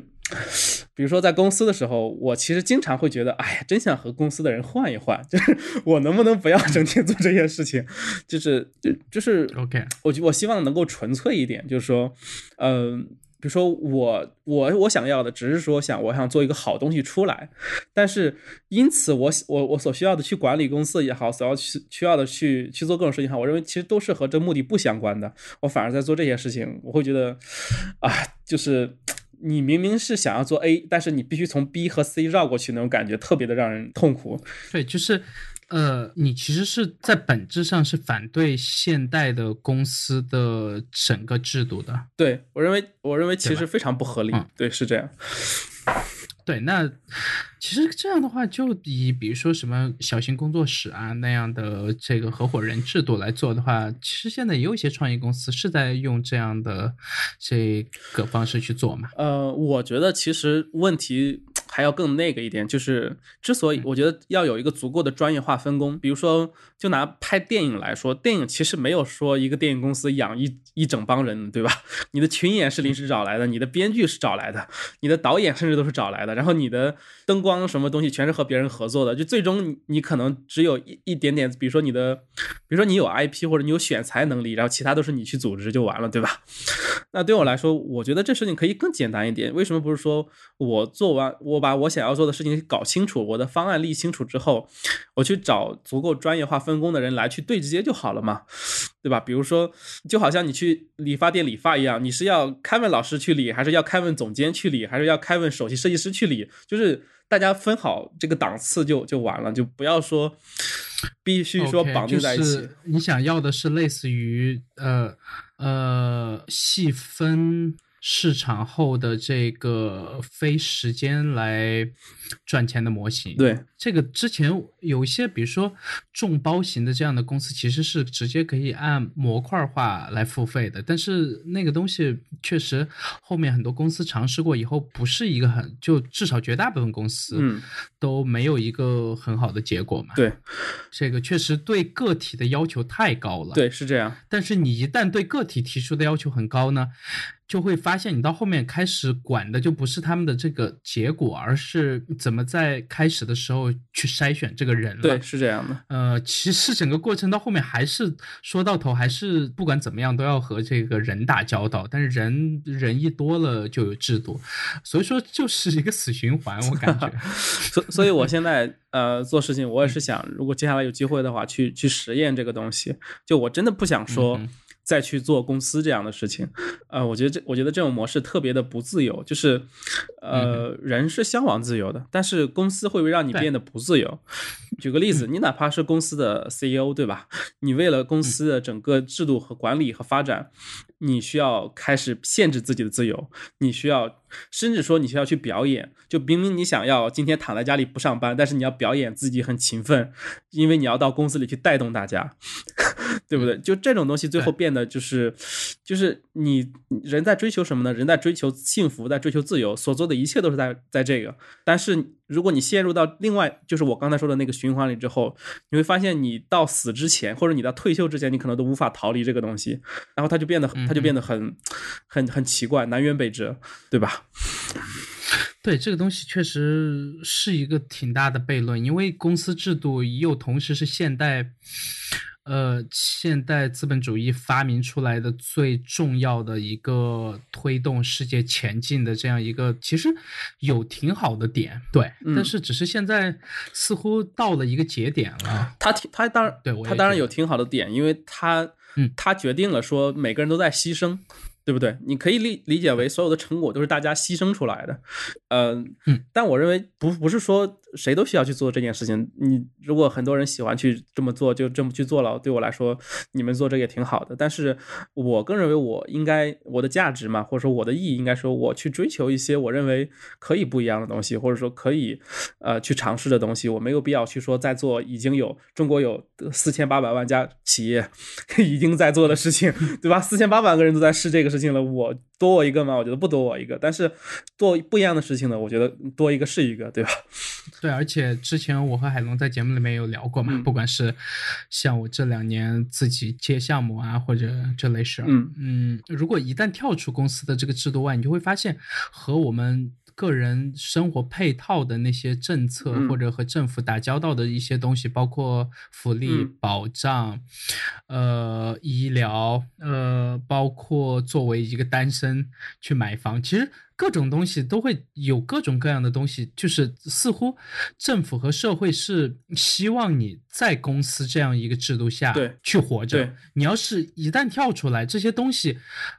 比如说在公司的时候，我其实经常会觉得，哎呀，真想和公司的人换一换，就是 我能不能不要整天做这些事情？就是就就是 OK，我我希望能够纯粹一点，就是说，嗯。比如说我我我想要的只是说想我想做一个好东西出来，但是因此我我我所需要的去管理公司也好，所要去需要的去去做各种事情也好，我认为其实都是和这目的不相关的。我反而在做这些事情，我会觉得啊，就是你明明是想要做 A，但是你必须从 B 和 C 绕过去，那种感觉特别的让人痛苦。对，就是。呃，你其实是在本质上是反对现代的公司的整个制度的。对我认为，我认为其实非常不合理。对，是这样。对，那其实这样的话，就以比如说什么小型工作室啊那样的这个合伙人制度来做的话，其实现在也有一些创业公司是在用这样的这个方式去做嘛。呃，我觉得其实问题。还要更那个一点，就是之所以我觉得要有一个足够的专业化分工，比如说，就拿拍电影来说，电影其实没有说一个电影公司养一一整帮人，对吧？你的群演是临时找来的，你的编剧是找来的，你的导演甚至都是找来的，然后你的灯光什么东西全是和别人合作的，就最终你你可能只有一一点点，比如说你的，比如说你有 IP 或者你有选材能力，然后其他都是你去组织就完了，对吧？那对我来说，我觉得这事情可以更简单一点。为什么不是说我做完我？把我想要做的事情搞清楚，我的方案立清楚之后，我去找足够专业化分工的人来去对接就好了嘛，对吧？比如说，就好像你去理发店理发一样，你是要 Kevin 老师去理，还是要 Kevin 总监去理，还是要 Kevin 首席设计师去理？就是大家分好这个档次就就完了，就不要说必须说绑定在一起。你想要的是类似于呃呃细分。市场后的这个非时间来赚钱的模型，对这个之前有一些，比如说众包型的这样的公司，其实是直接可以按模块化来付费的。但是那个东西确实后面很多公司尝试过以后，不是一个很就至少绝大部分公司都没有一个很好的结果嘛。对，这个确实对个体的要求太高了。对，是这样。但是你一旦对个体提出的要求很高呢？就会发现，你到后面开始管的就不是他们的这个结果，而是怎么在开始的时候去筛选这个人了。对，是这样的。呃，其实整个过程到后面还是说到头，还是不管怎么样都要和这个人打交道。但是人人一多了就有制度，所以说就是一个死循环，我感觉。所所以，我现在呃做事情，我也是想，如果接下来有机会的话，去去实验这个东西。就我真的不想说。再去做公司这样的事情。呃，我觉得这我觉得这种模式特别的不自由，就是呃，人是向往自由的，但是公司会不会让你变得不自由？举个例子，你哪怕是公司的 CEO，对吧？你为了公司的整个制度和管理和发展，你需要开始限制自己的自由，你需要。甚至说你需要去表演，就明明你想要今天躺在家里不上班，但是你要表演自己很勤奋，因为你要到公司里去带动大家，对不对？就这种东西最后变得就是，就是你人在追求什么呢？人在追求幸福，在追求自由，所做的一切都是在在这个。但是如果你陷入到另外，就是我刚才说的那个循环里之后，你会发现你到死之前，或者你到退休之前，你可能都无法逃离这个东西，然后它就变得它就变得很很很奇怪，南辕北辙，对吧？对这个东西确实是一个挺大的悖论，因为公司制度又同时是现代，呃，现代资本主义发明出来的最重要的一个推动世界前进的这样一个，其实有挺好的点，对，但是只是现在似乎到了一个节点了。他他当然对，他当然有挺好的点，因为他嗯，他决定了说每个人都在牺牲。对不对？你可以理理解为所有的成果都是大家牺牲出来的，嗯，但我认为不不是说。谁都需要去做这件事情。你如果很多人喜欢去这么做，就这么去做了。对我来说，你们做这个也挺好的。但是我更认为，我应该我的价值嘛，或者说我的意义，应该说我去追求一些我认为可以不一样的东西，或者说可以呃去尝试的东西。我没有必要去说在做已经有中国有四千八百万家企业 已经在做的事情，对吧？四千八百个人都在试这个事情了，我多我一个吗？我觉得不多我一个。但是做不一样的事情呢，我觉得多一个是一个，对吧？对，而且之前我和海龙在节目里面有聊过嘛，不管是像我这两年自己接项目啊，或者这类事儿，嗯嗯，如果一旦跳出公司的这个制度外，你就会发现和我们个人生活配套的那些政策，或者和政府打交道的一些东西，包括福利保障、呃医疗，呃，包括作为一个单身去买房，其实。各种东西都会有各种各样的东西，就是似乎政府和社会是希望你在公司这样一个制度下去活着。你要是一旦跳出来，这些东西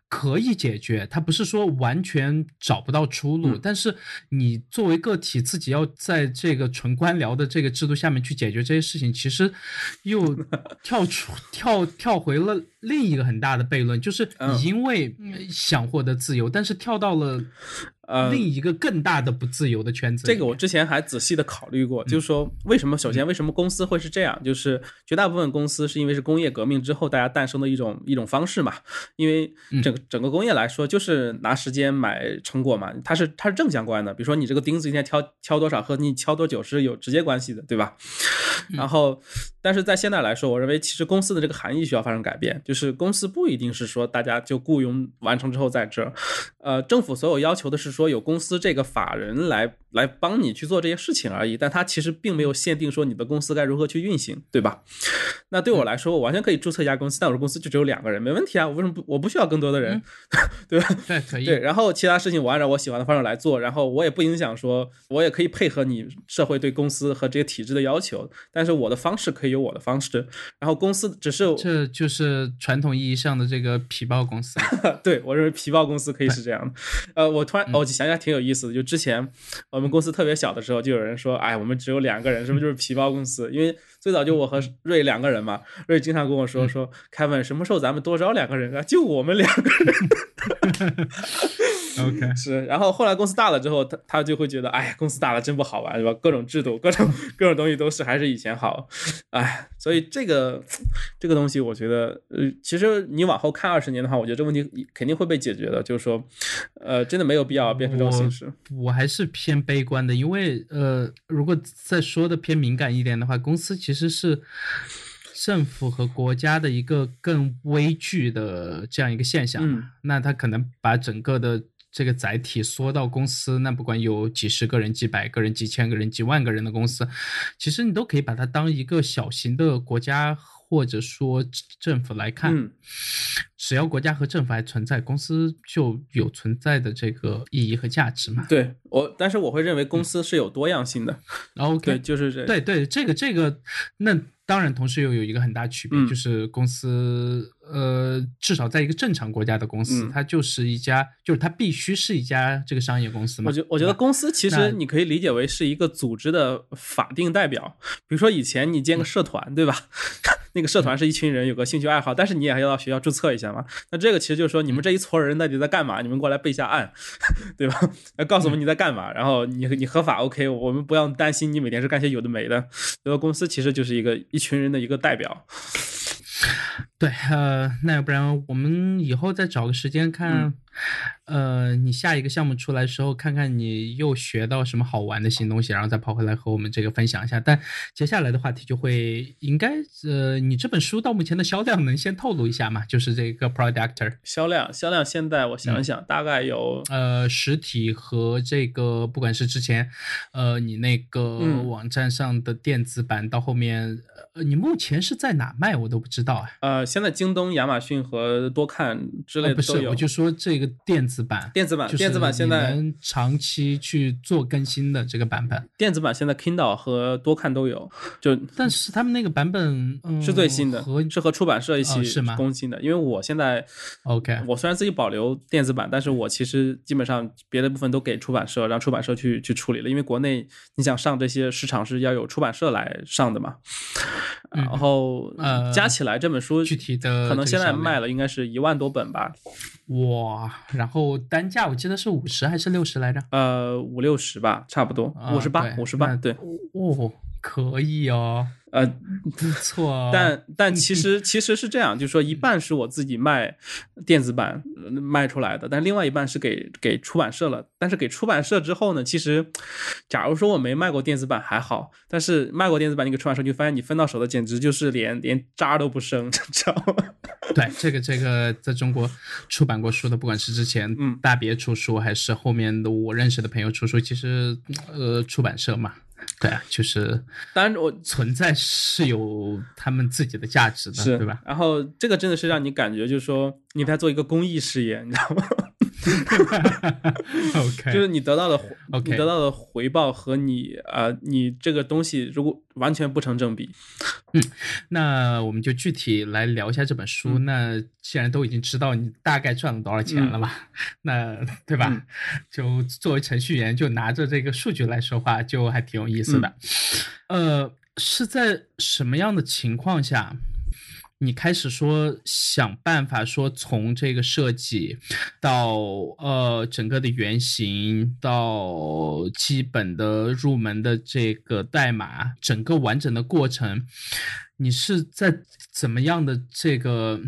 可以解决，它不是说完全找不到出路。但是你作为个体，自己要在这个纯官僚的这个制度下面去解决这些事情，其实又 跳出跳跳回了另一个很大的悖论，就是你因为想获得自由，但是跳到了。呃，另一个更大的不自由的圈子。这个我之前还仔细的考虑过，就是说为什么？首先，为什么公司会是这样？就是绝大部分公司是因为是工业革命之后大家诞生的一种一种方式嘛。因为整整个工业来说，就是拿时间买成果嘛，它是它是正相关的。比如说你这个钉子今天敲敲多少和你敲多久是有直接关系的，对吧？然后，但是在现在来说，我认为其实公司的这个含义需要发生改变，就是公司不一定是说大家就雇佣完成之后在这儿，呃，政府所有要求的是。说有公司这个法人来来帮你去做这些事情而已，但他其实并没有限定说你的公司该如何去运行，对吧？那对我来说，我完全可以注册一家公司，但我的公司就只有两个人，没问题啊，我为什么不我不需要更多的人，对吧？对，可以。对，然后其他事情我按照我喜欢的方式来做，然后我也不影响说，我也可以配合你社会对公司和这个体制的要求，但是我的方式可以有我的方式，然后公司只是这就是传统意义上的这个皮包公司，对我认为皮包公司可以是这样的。呃，我突然哦。想想挺有意思的，就之前我们公司特别小的时候，就有人说，哎，我们只有两个人，是不是就是皮包公司？因为最早就我和瑞两个人嘛，瑞经常跟我说说，凯文，什么时候咱们多招两个人啊？就我们两个人。OK，是，然后后来公司大了之后，他他就会觉得，哎呀，公司大了真不好玩，是吧？各种制度，各种各种东西都是还是以前好，哎，所以这个这个东西，我觉得，呃，其实你往后看二十年的话，我觉得这问题肯定会被解决的，就是说，呃，真的没有必要变成这种形式。我还是偏悲观的，因为呃，如果再说的偏敏感一点的话，公司其实是政府和国家的一个更微距的这样一个现象，那他可能把整个的。这个载体缩到公司，那不管有几十个人、几百个人、几千个人、几万个人的公司，其实你都可以把它当一个小型的国家或者说政府来看。只要国家和政府还存在，公司就有存在的这个意义和价值嘛。对我，但是我会认为公司是有多样性的。OK，对，就是这。对对，这个这个，那当然，同时又有一个很大区别，就是公司，呃，至少在一个正常国家的公司，它就是一家，就是它必须是一家这个商业公司嘛。我觉我觉得公司其实你可以理解为是一个组织的法定代表。比如说以前你建个社团，对吧？那个社团是一群人有个兴趣爱好，但是你也要到学校注册一下嘛。那这个其实就是说，你们这一撮人到底在干嘛？你们过来备下案，对吧？来 告诉我们你在干嘛，然后你你合法 OK，我们不要担心你每天是干些有的没的。这个公司其实就是一个一群人的一个代表。对，呃，那要不然我们以后再找个时间看。呃，你下一个项目出来的时候，看看你又学到什么好玩的新东西，然后再跑回来和我们这个分享一下。但接下来的话题就会应该，呃，你这本书到目前的销量能先透露一下吗？就是这个 Productor 销量，销量现在我想想，大概有呃实体和这个，不管是之前呃你那个网站上的电子版，到后面呃你目前是在哪卖，我都不知道啊。呃，现在京东、亚马逊和多看之类的都有。我就说这个电子版，电子版，电子版现在能长期去做更新的这个版本。电子版现在 Kindle 和多看都有，就但是他们那个版本嗯是最新的，是和出版社一起？更新的。因为我现在 OK，我虽然自己保留电子版，但是我其实基本上别的部分都给出版社，让出版社去去处理了。因为国内你想上这些市场是要有出版社来上的嘛。然后呃，加起来这本书具体的可能现在卖了应该是一万多本吧。哇，然后单价我记得是五十还是六十来着？呃，五六十吧，差不多，五十八，五十八，对，哦，可以哦。呃，不错，但但其实 其实是这样，就是说一半是我自己卖电子版卖出来的，但另外一半是给给出版社了。但是给出版社之后呢，其实假如说我没卖过电子版还好，但是卖过电子版，你给出版社就发现你分到手的简直就是连连渣都不剩，知道吗？对，这个这个在中国出版过书的，不管是之前大别出书，还是后面的我认识的朋友出书，其实呃出版社嘛。对啊，就是，当然我存在是有他们自己的价值的，对吧？然后这个真的是让你感觉，就是说你在做一个公益事业，你知道吗？OK，就是你得到的，OK，你得到的回报和你啊，你这个东西如果完全不成正比。嗯，那我们就具体来聊一下这本书。那既然都已经知道你大概赚了多少钱了嘛，那对吧？就作为程序员，就拿着这个数据来说话，就还挺有意思的。呃，是在什么样的情况下？你开始说想办法说从这个设计到呃整个的原型到基本的入门的这个代码，整个完整的过程，你是在怎么样的这个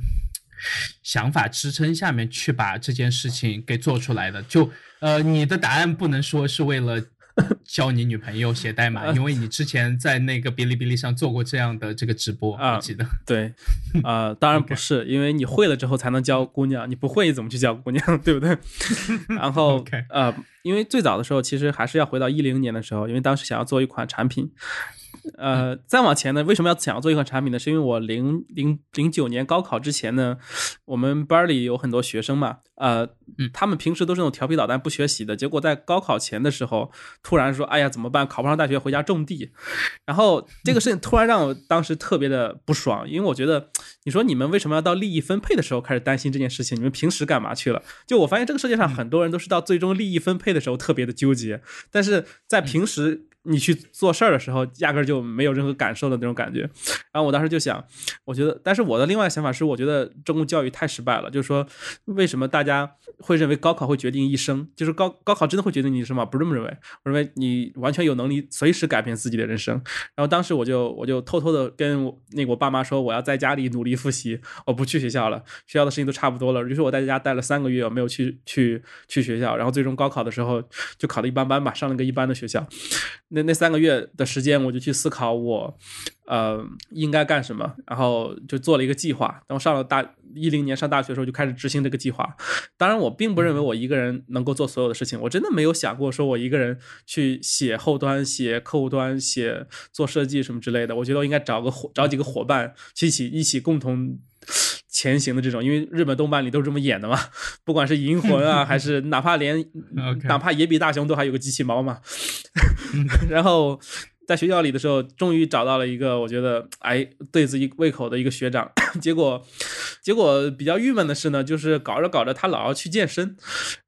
想法支撑下面去把这件事情给做出来的？就呃，你的答案不能说是为了。教你女朋友写代码，因为你之前在那个哔哩哔哩上做过这样的这个直播，我记得。对，啊，当然 不是，因为你会了之后才能教姑娘，你不会怎么去教姑娘，对不对？然后，呃，因为最早的时候，其实还是要回到一零年的时候，因为当时想要做一款产品。呃，再往前呢，为什么要想要做一款产品呢？是因为我零零零九年高考之前呢，我们班里有很多学生嘛，呃，他们平时都是那种调皮捣蛋不学习的，结果在高考前的时候，突然说，哎呀，怎么办？考不上大学，回家种地。然后这个事情突然让我当时特别的不爽，因为我觉得，你说你们为什么要到利益分配的时候开始担心这件事情？你们平时干嘛去了？就我发现这个世界上很多人都是到最终利益分配的时候特别的纠结，但是在平时。你去做事儿的时候，压根儿就没有任何感受的那种感觉。然后我当时就想，我觉得，但是我的另外想法是，我觉得中国教育太失败了。就是说，为什么大家会认为高考会决定一生？就是高高考真的会决定你一生吗？不这么认为。我认为你完全有能力随时改变自己的人生。然后当时我就我就偷偷的跟我那个我爸妈说，我要在家里努力复习，我不去学校了。学校的事情都差不多了。于是我在家待了三个月，我没有去去去学校。然后最终高考的时候就考的一般般吧，上了个一般的学校。那那三个月的时间，我就去思考我，呃，应该干什么，然后就做了一个计划。然后上了大一零年上大学的时候，就开始执行这个计划。当然，我并不认为我一个人能够做所有的事情，我真的没有想过说我一个人去写后端、写客户端、写做设计什么之类的。我觉得我应该找个伙找几个伙伴，一起一起共同。前行的这种，因为日本动漫里都是这么演的嘛，不管是银魂啊，还是哪怕连 哪怕野比大雄都还有个机器猫嘛 然后。在学校里的时候，终于找到了一个我觉得哎对自己胃口的一个学长，结果结果比较郁闷的是呢，就是搞着搞着他老要去健身，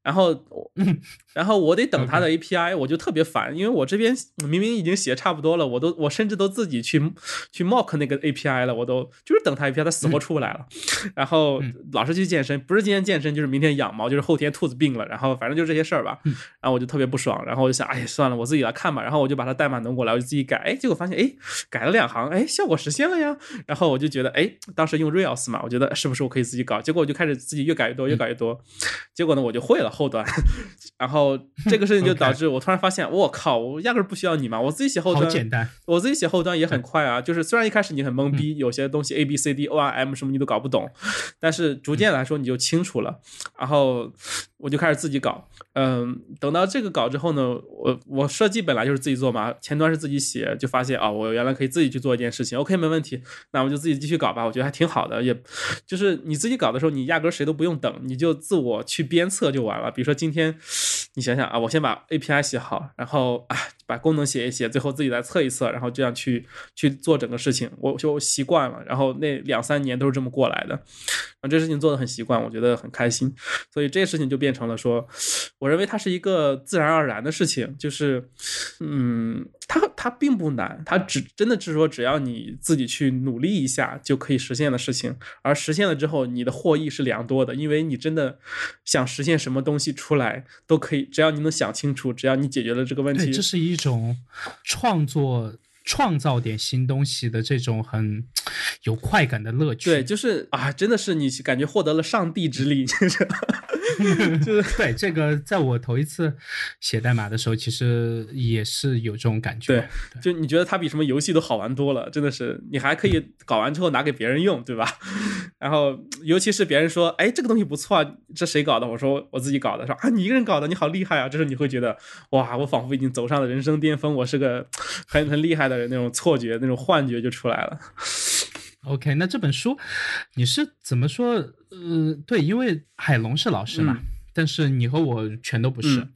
然后 然后我得等他的 API，我就特别烦，因为我这边明明已经写差不多了，我都我甚至都自己去 去 mock 那个 API 了，我都就是等他 API，他死活出不来了，然后老是去健身，不是今天健身就是明天养猫，就是后天兔子病了，然后反正就这些事儿吧，然后我就特别不爽，然后我就想，哎算了，我自己来看吧，然后我就把它代码弄过来，我就。自己改，哎，结果发现，哎，改了两行，哎，效果实现了呀。然后我就觉得，哎，当时用 Rails 嘛，我觉得是不是我可以自己搞？结果我就开始自己越改越多，越改越多。结果呢，我就会了后端。然后这个事情就导致我突然发现，我靠，我压根不需要你嘛，我自己写后端，好简单。我自己写后端也很快啊。就是虽然一开始你很懵逼，有些东西 A B C D O R M 什么你都搞不懂，但是逐渐来说你就清楚了。然后我就开始自己搞。嗯，等到这个稿之后呢，我我设计本来就是自己做嘛，前端是自己。写就发现啊，我原来可以自己去做一件事情，OK，没问题，那我就自己继续搞吧，我觉得还挺好的，也就是你自己搞的时候，你压根谁都不用等，你就自我去鞭策就完了。比如说今天，你想想啊，我先把 API 写好，然后啊。把功能写一写，最后自己再测一测，然后这样去去做整个事情，我就习惯了。然后那两三年都是这么过来的，啊，这事情做的很习惯，我觉得很开心。所以这事情就变成了说，我认为它是一个自然而然的事情，就是，嗯，它它并不难，它只真的是说只要你自己去努力一下就可以实现的事情。而实现了之后，你的获益是良多的，因为你真的想实现什么东西出来都可以，只要你能想清楚，只要你解决了这个问题，这是一。种创作、创造点新东西的这种很有快感的乐趣，对，就是啊，真的是你感觉获得了上帝之力。就是 对这个，在我头一次写代码的时候，其实也是有这种感觉。对，就你觉得它比什么游戏都好玩多了，真的是，你还可以搞完之后拿给别人用，对吧？然后，尤其是别人说，哎，这个东西不错啊，这谁搞的？我说我自己搞的，说啊，你一个人搞的，你好厉害啊！这时候你会觉得，哇，我仿佛已经走上了人生巅峰，我是个 很很厉害的人，那种错觉、那种幻觉就出来了。OK，那这本书你是怎么说？呃，对，因为海龙是老师嘛，但是你和我全都不是。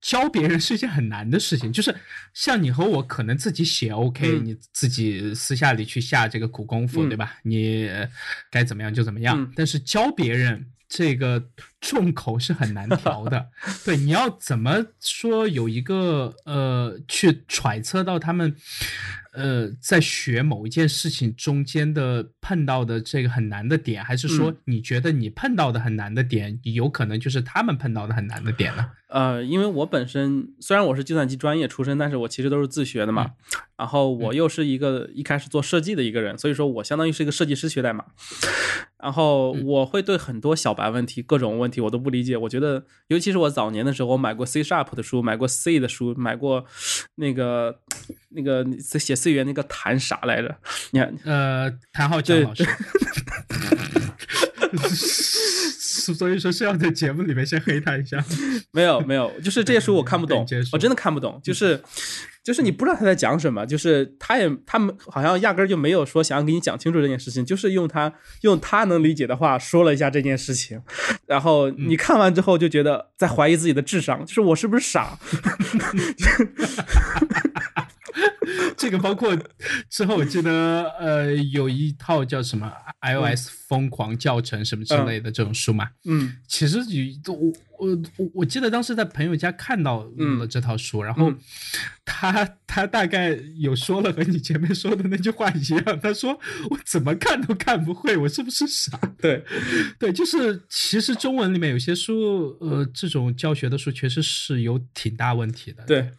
教别人是一件很难的事情，就是像你和我可能自己写 OK，你自己私下里去下这个苦功夫，对吧？你该怎么样就怎么样。但是教别人这个重口是很难调的，对，你要怎么说有一个呃，去揣测到他们。呃，在学某一件事情中间的碰到的这个很难的点，还是说你觉得你碰到的很难的点，有可能就是他们碰到的很难的点呢？呃，因为我本身虽然我是计算机专业出身，但是我其实都是自学的嘛。然后我又是一个一开始做设计的一个人，所以说我相当于是一个设计师学代码。然后我会对很多小白问题、各种问题我都不理解。我觉得，尤其是我早年的时候，我买过 C Sharp 的书，买过 C 的书，买过那个那个写 C 语言那个谭啥来着？你看，呃，谭浩江老师。所以说是要在节目里面先黑他一下。没有没有，就是这些书我看不懂，我真的看不懂。就是就是你不知道他在讲什么，就是他也他们好像压根就没有说想要给你讲清楚这件事情，就是用他用他能理解的话说了一下这件事情，然后你看完之后就觉得在怀疑自己的智商，就是我是不是傻？这个包括之后我记得呃有一套叫什么 iOS 疯狂教程什么之类的这种书嘛，嗯，其实有我我我我记得当时在朋友家看到了这套书，然后他他大概有说了和你前面说的那句话一样，他说我怎么看都看不会，我是不是傻？对。对，就是其实中文里面有些书呃这种教学的书确实是有挺大问题的，对。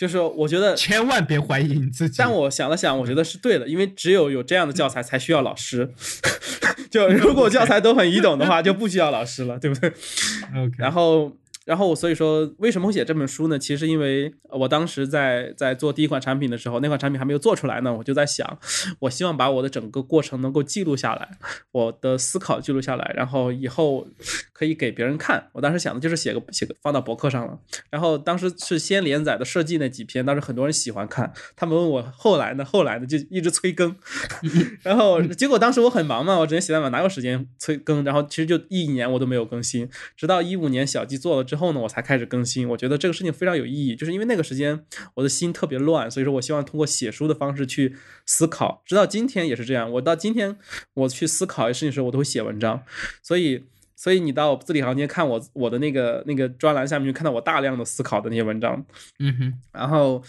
就是我觉得 千万别怀疑你自己。但我想了想，我觉得是对的，因为只有有这样的教材才需要老师。就如果教材都很易懂的话，就不需要老师了，对不对？OK。然后。然后所以说为什么会写这本书呢？其实因为我当时在在做第一款产品的时候，那款产品还没有做出来呢，我就在想，我希望把我的整个过程能够记录下来，我的思考记录下来，然后以后可以给别人看。我当时想的就是写个写个放到博客上了。然后当时是先连载的设计那几篇，当时很多人喜欢看，他们问我后来呢，后来呢就一直催更，然后结果当时我很忙嘛，我直接写代码，哪有时间催更？然后其实就一年我都没有更新，直到一五年小季做了之后后呢，我才开始更新。我觉得这个事情非常有意义，就是因为那个时间我的心特别乱，所以说我希望通过写书的方式去思考。直到今天也是这样，我到今天我去思考一些事情的时候，我都会写文章，所以。所以你到字里行间看我我的那个那个专栏下面，就看到我大量的思考的那些文章。嗯哼。然后，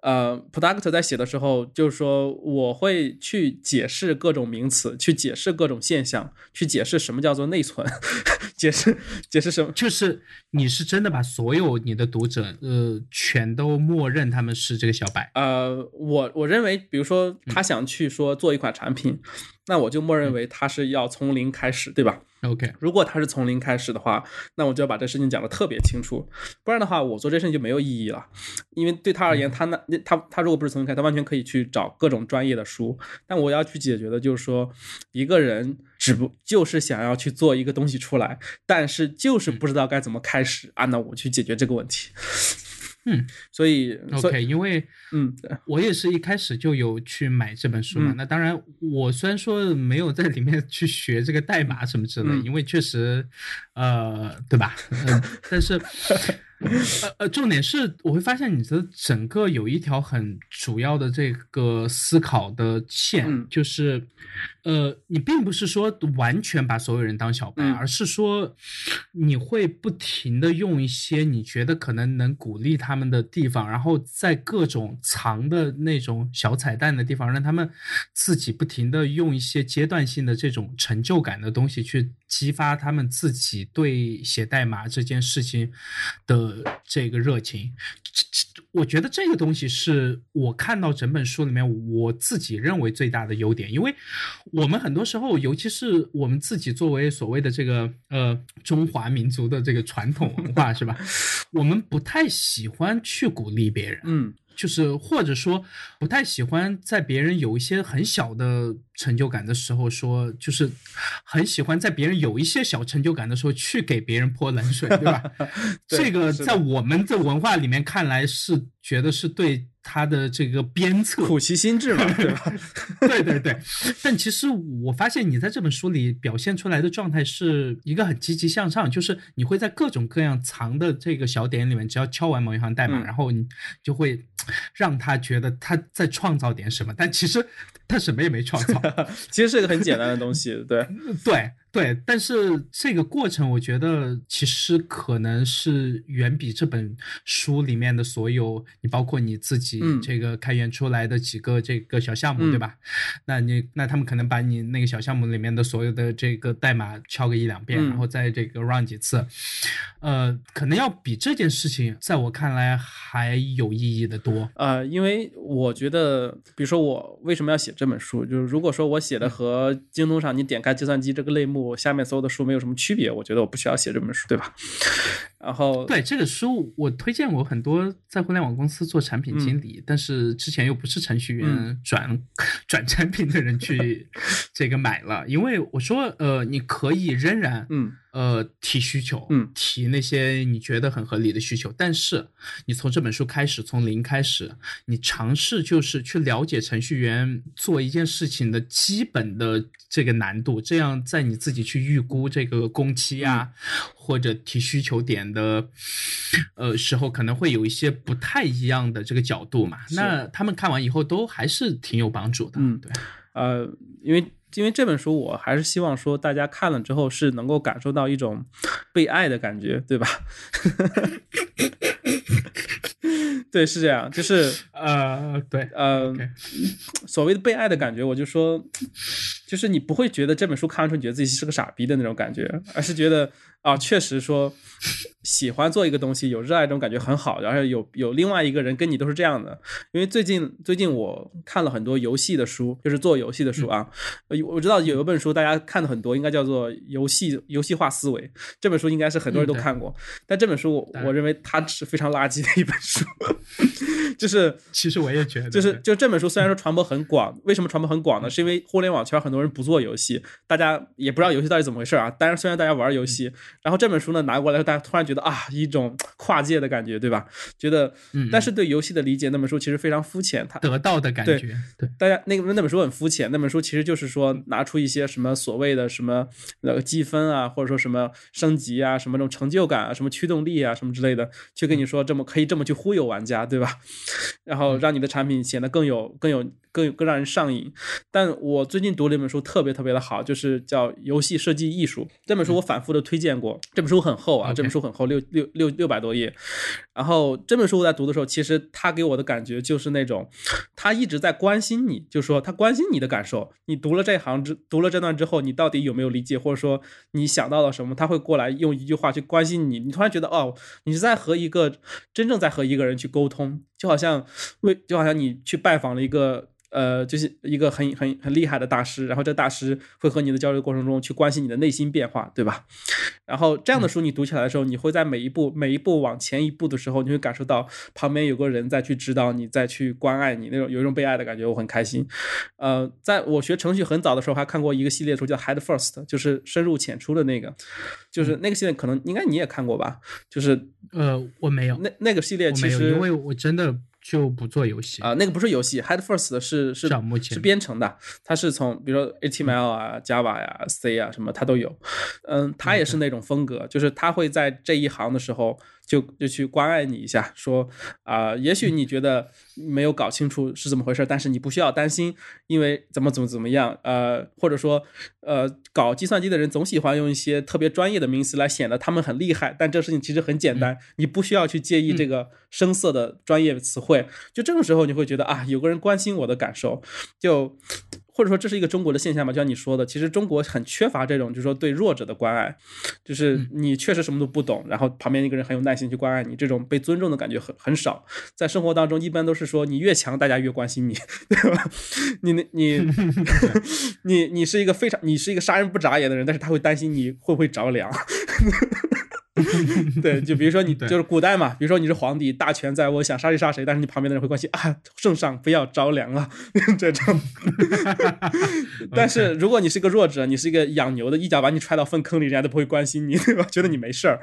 呃，product 在写的时候，就是说我会去解释各种名词，去解释各种现象，去解释什么叫做内存，解释解释什么。就是你是真的把所有你的读者，呃，全都默认他们是这个小白。呃，我我认为，比如说他想去说做一款产品。那我就默认为他是要从零开始，对吧？OK，如果他是从零开始的话，那我就要把这事情讲得特别清楚，不然的话，我做这事情就没有意义了。因为对他而言，他那他他如果不是从零开，他完全可以去找各种专业的书。但我要去解决的就是说，一个人只不就是想要去做一个东西出来，但是就是不知道该怎么开始啊？那我去解决这个问题。嗯，所以 OK，因为嗯，我也是一开始就有去买这本书嘛。那当然，我虽然说没有在里面去学这个代码什么之类，因为确实，呃，对吧？嗯，但是。呃呃，重点是我会发现你的整个有一条很主要的这个思考的线，就是，呃，你并不是说完全把所有人当小白，而是说你会不停的用一些你觉得可能能鼓励他们的地方，然后在各种藏的那种小彩蛋的地方，让他们自己不停的用一些阶段性的这种成就感的东西去激发他们自己对写代码这件事情的。这个热情，这这，我觉得这个东西是我看到整本书里面我自己认为最大的优点，因为我们很多时候，尤其是我们自己作为所谓的这个呃中华民族的这个传统文化，是吧？我们不太喜欢去鼓励别人，嗯。就是或者说不太喜欢在别人有一些很小的成就感的时候说，就是很喜欢在别人有一些小成就感的时候去给别人泼冷水，对吧？这个在我们的文化里面看来是觉得是对。他的这个鞭策，苦其心志嘛，对吧？对对对。但其实我发现你在这本书里表现出来的状态是一个很积极向上，就是你会在各种各样藏的这个小点里面，只要敲完某一行代码，然后你就会让他觉得他在创造点什么。但其实他什么也没创造，其实是一个很简单的东西。对 对。对，但是这个过程，我觉得其实可能是远比这本书里面的所有，你包括你自己这个开源出来的几个这个小项目，对吧？那你那他们可能把你那个小项目里面的所有的这个代码敲个一两遍，然后再这个 run 几次，呃，可能要比这件事情在我看来还有意义的多。呃，因为我觉得，比如说我为什么要写这本书，就是如果说我写的和京东上你点开计算机这个类目。我下面所有的书没有什么区别，我觉得我不需要写这本书，对吧？然后对这个书，我推荐过很多在互联网公司做产品经理，但是之前又不是程序员 转转产品的人去 这个买了，因为我说呃，你可以仍然嗯。呃，提需求，嗯，提那些你觉得很合理的需求，但是你从这本书开始，从零开始，你尝试就是去了解程序员做一件事情的基本的这个难度，这样在你自己去预估这个工期啊，或者提需求点的呃时候，可能会有一些不太一样的这个角度嘛。那他们看完以后都还是挺有帮助的，嗯，对，呃，因为。因为这本书，我还是希望说，大家看了之后是能够感受到一种被爱的感觉，对吧？对，是这样，就是呃，对，呃，所谓的被爱的感觉，我就说，就是你不会觉得这本书看完之后你觉得自己是个傻逼的那种感觉，而是觉得啊，确实说喜欢做一个东西，有热爱这种感觉很好，然后有有另外一个人跟你都是这样的。因为最近最近我看了很多游戏的书，就是做游戏的书啊。呃我知道有一本书大家看的很多，应该叫做《游戏游戏化思维》。这本书应该是很多人都看过，但这本书我我认为它是非常垃圾的一本书，就是 其实我也觉得，就是就这本书虽然说传播很广，为什么传播很广呢？是因为互联网圈很多人不做游戏，大家也不知道游戏到底怎么回事啊。但是虽然大家玩游戏，然后这本书呢拿过来，大家突然觉得啊，一种跨界的感觉，对吧？觉得，但是对游戏的理解，那本书其实非常肤浅，它得到的感觉，对大家那个那本书很肤浅，那本书其实就是说拿出一些什么所谓的什么那个积分啊，或者说什么升级啊，什么这种成就感啊，什么驱动力啊，什么之类的，去跟你说这么可以这么去忽悠玩家，对吧？然后让你的产品显得更有更有更更让人上瘾。但我最近读了一本书，特别特别的好，就是叫《游戏设计艺术》这本书，我反复的推荐过。这本书很厚啊，这本书很厚，六六六六百多页。然后这本书我在读的时候，其实他给我的感觉就是那种，他一直在关心你，就说他关心你的感受。你读了这行之读了这段之后，你到底有没有理解，或者说你想到了什么？他会过来用一句话去关心你。你突然觉得，哦，你是在和一个真正在和一个人去沟通，就好像为就好像你去拜访了一个。呃，就是一个很很很厉害的大师，然后这大师会和你的交流过程中去关心你的内心变化，对吧？然后这样的书你读起来的时候，你会在每一步每一步往前一步的时候，你会感受到旁边有个人在去指导你，在去关爱你，那种有一种被爱的感觉，我很开心。呃，在我学程序很早的时候，还看过一个系列书叫 Head First，就是深入浅出的那个，就是那个系列可能应该你也看过吧？就是呃，我没有，那那个系列其实因为我真的。就不做游戏。啊，那个不是游戏，Head First 是是是编程的，它是从比如说 HTML 啊、Java 呀、C 啊什么它都有，嗯，它也是那种风格，就是它会在这一行的时候。就就去关爱你一下，说啊，也许你觉得没有搞清楚是怎么回事，但是你不需要担心，因为怎么怎么怎么样，呃，或者说，呃，搞计算机的人总喜欢用一些特别专业的名词来显得他们很厉害，但这事情其实很简单，你不需要去介意这个生涩的专业词汇。就这种时候，你会觉得啊，有个人关心我的感受，就。或者说这是一个中国的现象吧，就像你说的，其实中国很缺乏这种，就是说对弱者的关爱，就是你确实什么都不懂，然后旁边一个人很有耐心去关爱你，这种被尊重的感觉很很少。在生活当中，一般都是说你越强，大家越关心你，对吧？你你 你你是一个非常，你是一个杀人不眨眼的人，但是他会担心你会不会着凉。对，就比如说你就是古代嘛，比如说你是皇帝，大权在握，想杀谁杀谁，但是你旁边的人会关心啊，圣上不要着凉啊，这种。但是如果你是个弱者，你是一个养牛的，一脚把你踹到粪坑里，人家都不会关心你，对吧？觉得你没事儿。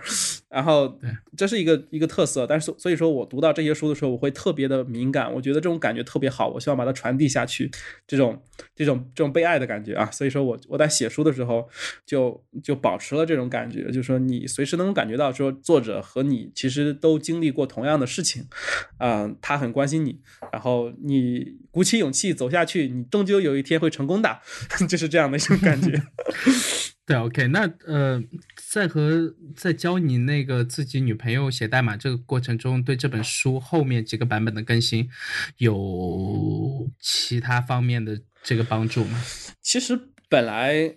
然后，这是一个一个特色。但是所以说我读到这些书的时候，我会特别的敏感，我觉得这种感觉特别好，我希望把它传递下去，这种这种这种被爱的感觉啊。所以说我我在写书的时候，就就保持了这种感觉，就是说你随时能感。感觉到说作者和你其实都经历过同样的事情，嗯，他很关心你，然后你鼓起勇气走下去，你终究有一天会成功的，就是这样的一种感觉。对，OK，那呃，在和在教你那个自己女朋友写代码这个过程中，对这本书后面几个版本的更新有其他方面的这个帮助吗？其实。本来，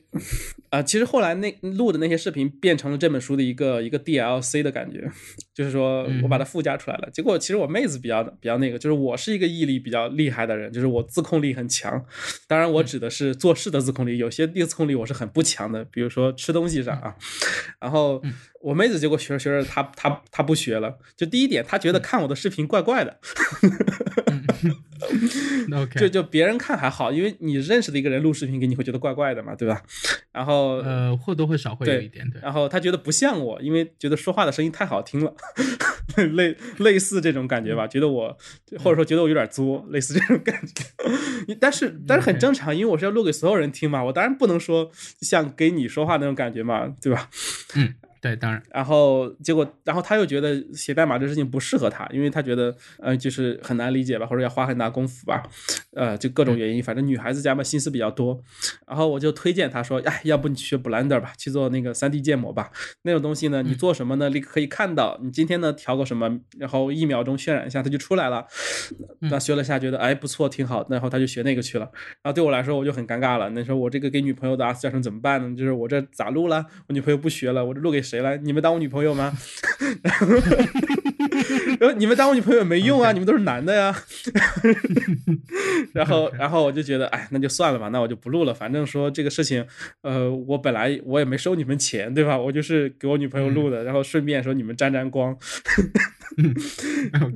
啊，其实后来那录的那些视频变成了这本书的一个一个 DLC 的感觉，就是说我把它附加出来了。结果其实我妹子比较比较那个，就是我是一个毅力比较厉害的人，就是我自控力很强。当然，我指的是做事的自控力，有些自控力我是很不强的，比如说吃东西上啊。然后我妹子结果学着学着，她她她不学了。就第一点，她觉得看我的视频怪怪的。就就别人看还好，因为你认识的一个人录视频给你会觉得怪怪的嘛，对吧？然后呃或多或少会有一点对。然后他觉得不像我，因为觉得说话的声音太好听了，类类似这种感觉吧，觉得我或者说觉得我有点作，类似这种感觉。但是但是很正常，因为我是要录给所有人听嘛，我当然不能说像给你说话那种感觉嘛，对吧？嗯。对，当然，然后结果，然后他又觉得写代码这事情不适合他，因为他觉得，呃，就是很难理解吧，或者要花很大功夫吧，呃，就各种原因，反正女孩子家嘛心思比较多。然后我就推荐他说，哎，要不你学 Blender 吧，去做那个 3D 建模吧，那种东西呢，你做什么呢？立刻可以看到，你今天呢调个什么，然后一秒钟渲染一下，它就出来了。那学了下，觉得哎不错，挺好，然后他就学那个去了。然后对我来说，我就很尴尬了。那时候我这个给女朋友的 R 教程怎么办呢？就是我这咋录了？我女朋友不学了，我这录给。谁来？你们当我女朋友吗？然后你们当我女朋友也没用啊，你们都是男的呀。然后，然后我就觉得，哎，那就算了吧，那我就不录了。反正说这个事情，呃，我本来我也没收你们钱，对吧？我就是给我女朋友录的，然后顺便说你们沾沾光。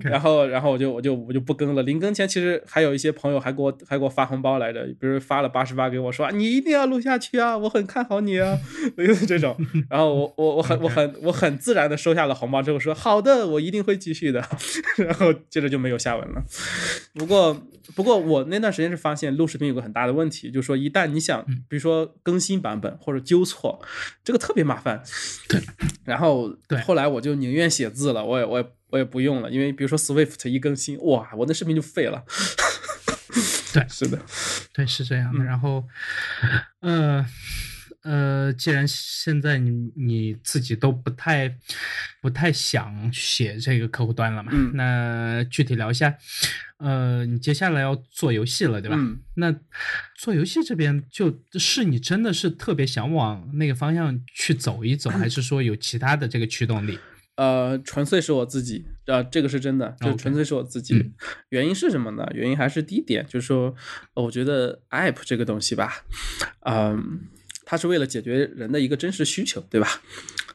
然后，然后我就我就我就不更了。临更前，其实还有一些朋友还给我还给我发红包来着，比如发了八十八给我，说你一定要录下去啊，我很看好你啊，就是这种。然后我我我很我很我很自然的收下了红包之后说好的，我一定会继续的。然后接着就没有下文了。不过不过我那段时间是发现录视频有个很大的问题，就是说一旦你想比如说更新版本或者纠错，这个特别麻烦。对。然后对，后来我就宁愿写字了，我也我也。我也不用了，因为比如说 Swift 一更新，哇，我那视频就废了。对，是的，对，是这样的。然后，呃呃，既然现在你你自己都不太不太想写这个客户端了嘛，那具体聊一下，呃，你接下来要做游戏了，对吧？那做游戏这边，就是你真的是特别想往那个方向去走一走，还是说有其他的这个驱动力？呃，纯粹是我自己，啊，这个是真的，就纯粹是我自己。原因是什么呢？原因还是第一点，就是说，我觉得 app 这个东西吧，嗯，它是为了解决人的一个真实需求，对吧？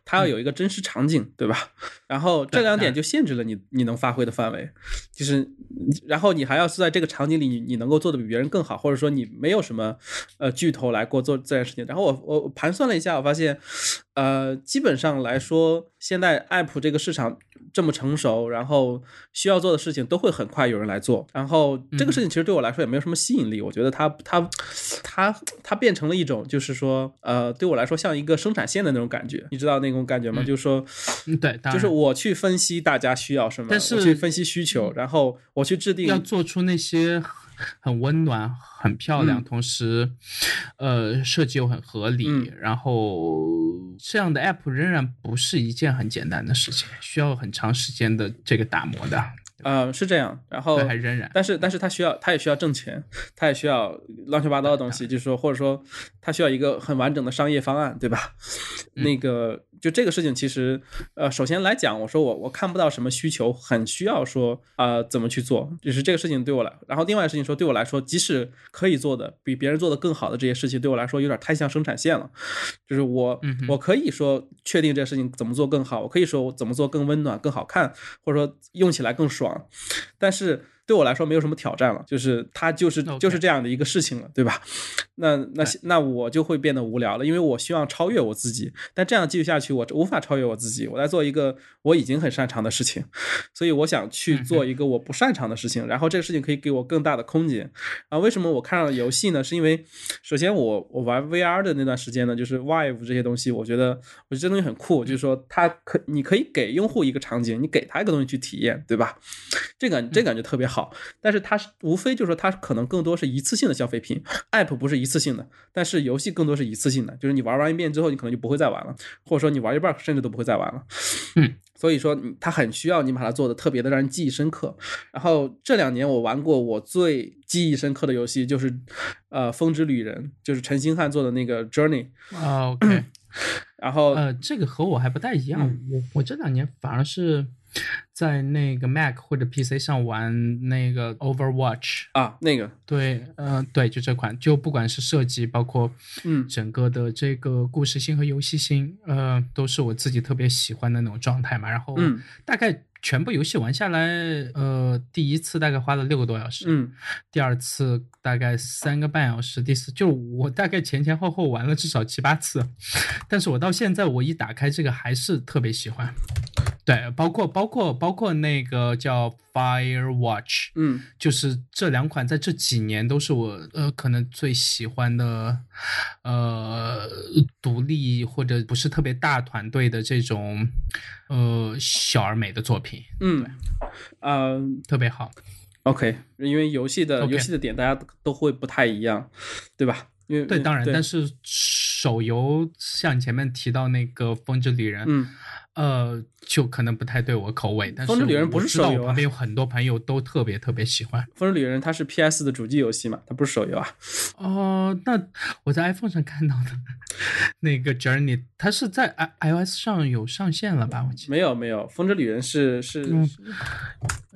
它要有一个真实场景，对吧？然后这两点就限制了你你能发挥的范围，就是，然后你还要是在这个场景里，你你能够做的比别人更好，或者说你没有什么呃巨头来过做这件事情。然后我我盘算了一下，我发现。呃，基本上来说，现在 App 这个市场这么成熟，然后需要做的事情都会很快有人来做。然后这个事情其实对我来说也没有什么吸引力。我觉得它它它它变成了一种，就是说，呃，对我来说像一个生产线的那种感觉。你知道那种感觉吗？就是说，对，就是我去分析大家需要什么，我去分析需求，然后我去制定，要做出那些。很温暖，很漂亮，同时，呃，设计又很合理。然后，这样的 app 仍然不是一件很简单的事情，需要很长时间的这个打磨的。呃，是这样。然后还仍然，但是，但是他需要，他也需要挣钱，他也需要乱七八糟的东西，就是说，或者说，他需要一个很完整的商业方案，对吧？那个。就这个事情，其实，呃，首先来讲，我说我我看不到什么需求很需要说啊怎么去做，就是这个事情对我来，然后另外的事情说对我来说，即使可以做的比别人做的更好的这些事情，对我来说有点太像生产线了，就是我我可以说确定这个事情怎么做更好，我可以说我怎么做更温暖、更好看，或者说用起来更爽，但是。对我来说没有什么挑战了，就是它就是就是这样的一个事情了，对吧？那那那我就会变得无聊了，因为我希望超越我自己，但这样继续下去，我无法超越我自己。我在做一个我已经很擅长的事情，所以我想去做一个我不擅长的事情，然后这个事情可以给我更大的空间。啊，为什么我看上了游戏呢？是因为首先我我玩 VR 的那段时间呢，就是 Vive 这些东西，我觉得我觉得这东西很酷，就是说它可你可以给用户一个场景，你给他一个东西去体验，对吧？这个这感觉特别好。好，但是它是无非就是说，它可能更多是一次性的消费品，app 不是一次性的，但是游戏更多是一次性的，就是你玩完一遍之后，你可能就不会再玩了，或者说你玩一半甚至都不会再玩了。嗯，所以说它很需要你把它做的特别的让人记忆深刻。然后这两年我玩过我最记忆深刻的游戏就是呃《风之旅人》，就是陈星汉做的那个 Journey。OK，然后呃这个和我还不太一样，我我这两年反而是。在那个 Mac 或者 PC 上玩那个 Overwatch 啊，那个。对，嗯，对，就这款，就不管是设计，包括嗯，整个的这个故事性和游戏性，呃，都是我自己特别喜欢的那种状态嘛。然后，嗯，大概全部游戏玩下来，呃，第一次大概花了六个多小时，嗯，第二次大概三个半小时，第四就我大概前前后后玩了至少七八次，但是我到现在我一打开这个还是特别喜欢。对，包括包括包括那个叫 Firewatch，嗯，就是这两款在这几年都是我呃可能最喜欢的，呃，独立或者不是特别大团队的这种呃小而美的作品，嗯，嗯，特别好。OK，因为游戏的游戏的点大家都会不太一样，对吧？因为对，当然，但是手游像你前面提到那个《风之旅人》，嗯。呃，就可能不太对我口味。但是风之旅人不是手游啊我旁边有很多朋友都特别特别喜欢。《风之旅人》它是 PS 的主机游戏嘛，它不是手游啊。哦，那我在 iPhone 上看到的 那个 Journey，它是在 i iOS 上有上线了吧？我记得。没有没有，《风之旅人是》是嗯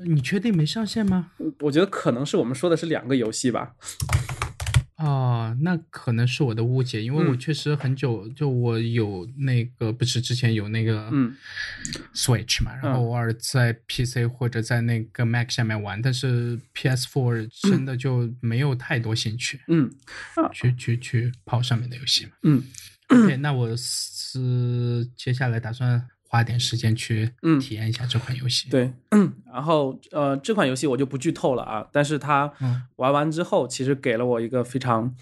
你确定没上线吗？我觉得可能是我们说的是两个游戏吧。哦，那可能是我的误解，因为我嗯。确实很久，就我有那个不是之前有那个嗯。Switch 嘛，然后嗯偶尔在 PC 或者在那个 Mac 下面玩，但是 PS4 真的就没有太多兴趣嗯。去去去跑上面的游戏嘛。嗯。OK，那我是接下来打算花点时间去嗯体验一下这款游戏。，对。然后呃，这款游戏我就不剧透了啊，但是它嗯玩完之后，其实给了我一个非常。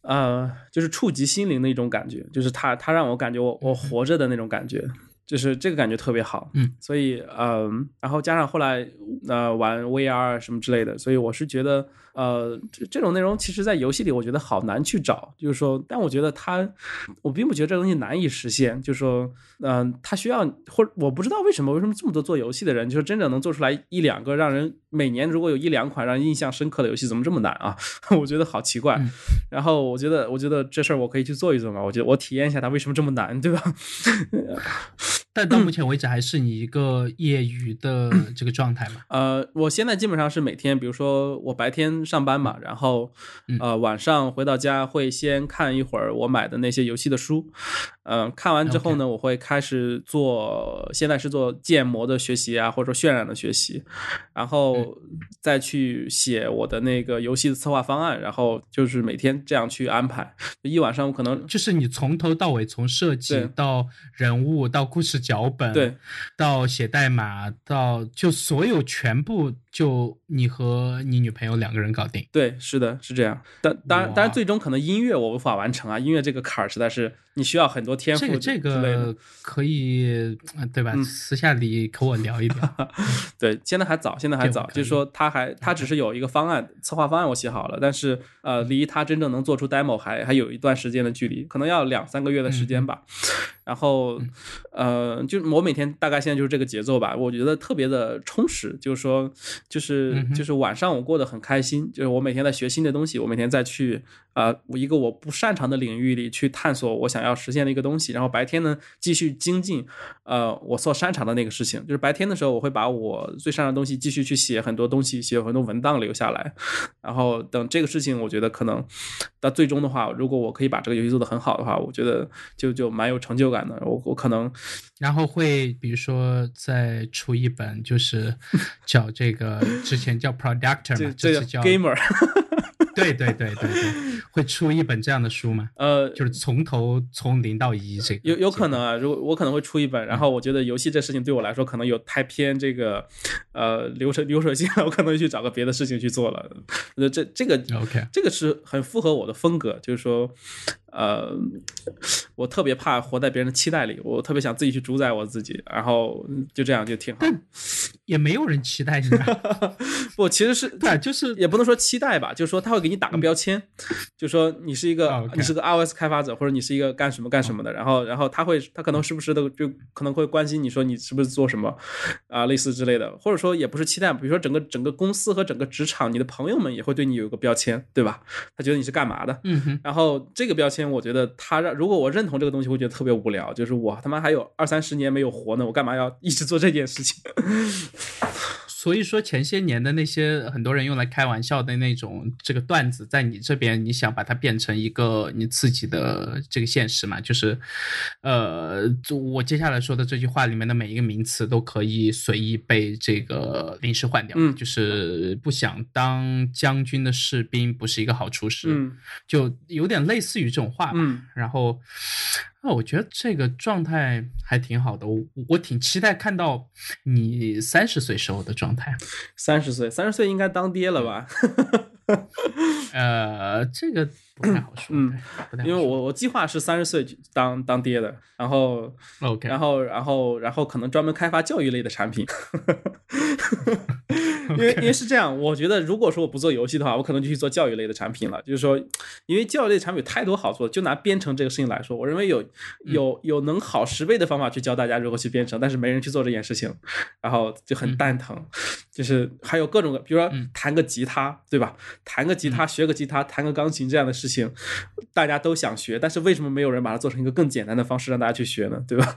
呃，就是触及心灵的一种感觉，就是它它让我感觉我我活着的那种感觉，就是这个感觉特别好。嗯，所以呃，然后加上后来呃玩 VR 什么之类的，所以我是觉得呃这这种内容其实在游戏里我觉得好难去找，就是说，但我觉得它我并不觉得这东西难以实现，就是说嗯、它需要或者我不知道为什么为什么这么多做游戏的人，就是真正能做出来一两个让人每年如果有一两款让人印象深刻的游戏，怎么这么难啊？我觉得好奇怪。嗯然后我觉得我觉得这事儿我可以去做一做嘛，我觉得我体验一下它为什么这么难，对吧？但到目前为止还是你一个业余的 这个状态嘛。呃，我现在基本上是每天，比如说我白天上班嘛，然后嗯。呃晚上回到家会先看一会儿我买的那些游戏的书，嗯、看完之后呢，我会开始做，现在是做建模的学习啊，或者说渲染的学习，然后再去写我的那个游戏的策划方案，然后就是每天这样去安排，一晚上我可能就是你从头到尾，从设计到人物到故事脚本，对，到写代码，到就所有全部就你和你女朋友两个人搞定。对，是的，是这样。但当然，当然，最终可能音乐我无法完成啊，音乐这个坎儿实在是你需要很多天赋这个可以，呃对吧？嗯私下里和我聊一聊。对，现在还早，现在还早，就是说他还他只是有一个方案，策划方案我写好了，但是呃，离他真正能做出 demo 还还有一段时间的距离，可能要两三个月的时间吧。然后呃，就我每天大概现在就是这个节奏吧，我觉得特别的充实，就是说就是就是晚上我过得很开心，就是我每天在学新的东西，我每天在去啊、我一个我不擅长的领域里去探索我想要实现的一个东西，然后白天呢继续精进呃我所擅长的那个事情，就是白天的时候我会把我最擅长的东西继续去写很多东西，写很多文档留下来，然后等这个事情我觉得可能到最终的话，如果我可以把这个游戏做得很好的话，我觉得就就蛮有成就感的，我我可能然后会比如说再出一本，就是 叫这个之前叫 Productor 嘛，这这次叫 gamer 对对对对对，会出一本这样的书吗？呃就是从头从零到一这个有有可能啊，如果我可能会出一本，然后我觉得游戏这事情对我来说可能有太偏这个呃流水流水线了，我可能去找个别的事情去做了。那这这个 OK 这个是很符合我的风格，就是说，呃，我特别怕活在别人的期待里，我特别想自己去主宰我自己，然后就这样就挺好。也没有人期待你啊，不，其实是 对啊，就是也不能说期待吧，就是说他会给你打个标签，就说你是一个、你是个 iOS 开发者，或者你是一个干什么干什么的，然后然后他会他可能时不时的就可能会关心你说你是不是做什么啊、类似之类的，或者说也不是期待，比如说整个整个公司和整个职场，你的朋友们也会对你有一个标签，对吧？他觉得你是干嘛的，嗯哼，然后这个标签，我觉得他让如果我认同这个东西，会觉得特别无聊，就是我他妈还有二三十年没有活呢，我干嘛要一直做这件事情？所以说前些年的那些很多人用来开玩笑的那种这个段子，在你这边你想把它变成一个你自己的这个现实嘛？就是，呃，我接下来说的这句话里面的每一个名词都可以随意被这个临时换掉，嗯就是不想当将军的士兵不是一个好厨师，嗯就有点类似于这种话吧。嗯然后，那我觉得这个状态还挺好的，我我挺期待看到你三十岁时候的状态。三十岁，三十岁应该当爹了吧？呃，这个不太好说，嗯因为我我计划是三十岁当当爹的，然后 OK，然后然后然后可能专门开发教育类的产品，因为因为是这样，我觉得如果说我不做游戏的话，我可能就去做教育类的产品了。就是说，因为教育类产品有太多好做，就拿编程这个事情来说，我认为有有有能好十倍的方法去教大家如何去编程，但是没人去做这件事情，然后就很蛋疼。就是还有各种各，比如说弹个吉他，对吧？弹个吉他，学个吉他，弹个钢琴这样的事情，大家都想学，但是为什么没有人把它做成一个更简单的方式让大家去学呢？对吧？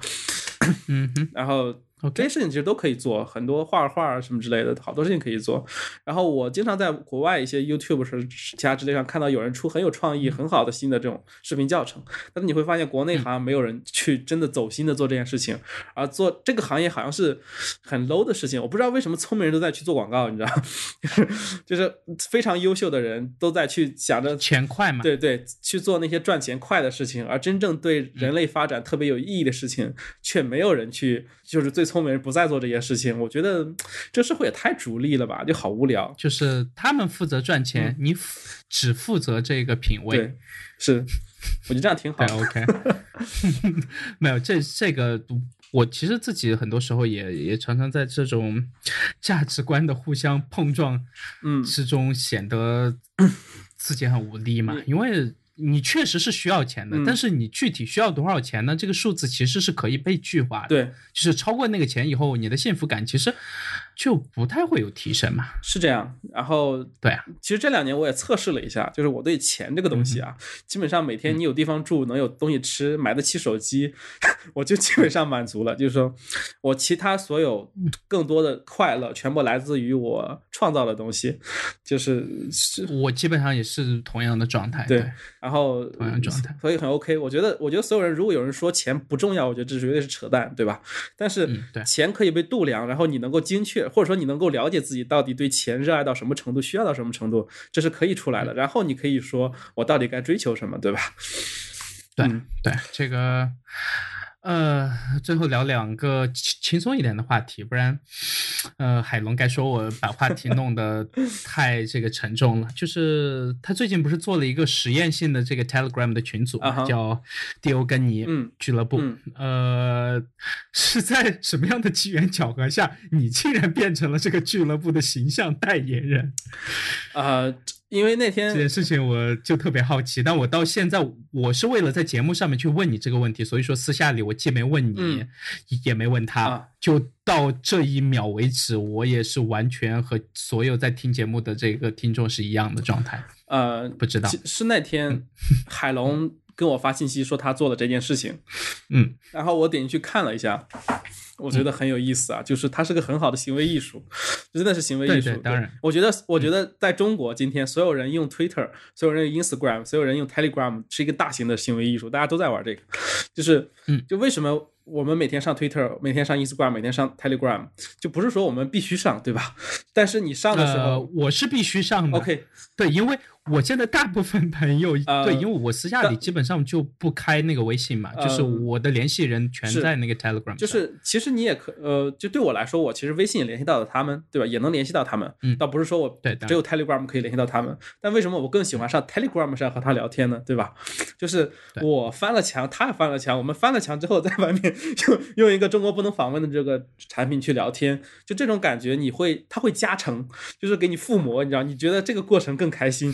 嗯哼然后这，OK，些事情其实都可以做，很多画画啊什么之类的，好多事情可以做。然后我经常在国外一些 YouTube 是其他之类上看到有人出很有创意、很好的新的这种视频教程，但是你会发现国内好像没有人去真的走心的做这件事情，而做这个行业好像是很 low 的事情。我不知道为什么聪明人都在去做广告，你知道，就是非常优秀的人都在去想着钱快嘛，对对，去做那些赚钱快的事情，而真正对人类发展特别有意义的事情，却没有人去，就是最聪明人不再做这些事情。我觉得这社会也太逐利了吧，就好无聊。就是他们负责赚钱，你负只负责这个品味。嗯对，是，我觉得这样挺好对。OK，没有这这个，我其实自己很多时候也也常常在这种价值观的互相碰撞嗯之中，显得 自己很无力嘛，嗯因为。你确实是需要钱的，嗯但是你具体需要多少钱呢？这个数字其实是可以被具化的。，对，就是超过那个钱以后，你的幸福感其实就不太会有提升嘛。是这样。然后对啊，其实这两年我也测试了一下，就是我对钱这个东西啊，基本上每天你有地方住，能有东西吃，买得起手机，我就基本上满足了。就是说我其他所有更多的快乐，全部来自于我创造的东西，就是是我基本上也是同样的状态。对对，然后同样状态所以很 OK。我觉得，我觉得所有人如果有人说钱不重要，我觉得这绝对是扯淡，对吧？但是钱可以被度量，然后你能够精确，或者说你能够了解自己到底对钱热爱到什么程度，需要到什么程度，这是可以出来嗯的。然后你可以说我到底该追求什么，对吧？对、嗯对，这个呃，最后聊两个轻轻松一点的话题，不然呃，海龙该说我把话题弄得 太这个沉重了。就是他最近不是做了一个实验性的这个 Telegram 的群组叫迪欧根尼嗯俱乐部。嗯呃，是在什么样的机缘巧合下，你竟然变成了这个俱乐部的形象代言人？呃，因为那天这件事情我就特别好奇，但我到现在我是为了在节目上面去问你这个问题，所以说私下里我既没问你，嗯也没问他，啊就到这一秒为止，我也是完全和所有在听节目的这个听众是一样的状态，呃，不知道是是那天海龙跟我发信息说他做了这件事情，嗯。然后我点进去看了一下，我觉得很有意思啊，就是它是个很好的行为艺术，真的是行为艺术。对对当然。我觉得，我觉得在中国今天，所有人用 Twitter，所有人用 Instagram，所有人用 Telegram，是一个大型的行为艺术，大家都在玩这个。就是，嗯。就为什么我们每天上 Twitter，每天上 Instagram，每天上 Telegram，就不是说我们必须上，对吧？但是你上的时呃，候、我是必须上的。OK，对，因为我现在大部分朋友，呃对，因为我私下里基本上就不开那个微信嘛，就是呃我的联系人全是在那个 Telegram，就是其实你也可呃，就对我来说，我其实微信也联系到了他们，对吧？也能联系到他们，嗯倒不是说我对只有 Telegram 可以联系到他们。但为什么我更喜欢上 Telegram 上和他聊天呢？对吧？就是我翻了墙，他也翻了墙，我们翻了墙之后，在外面用用一个中国不能访问的这个产品去聊天，就这种感觉，你会他会加成，就是给你附魔，你知道？你觉得这个过程更开心？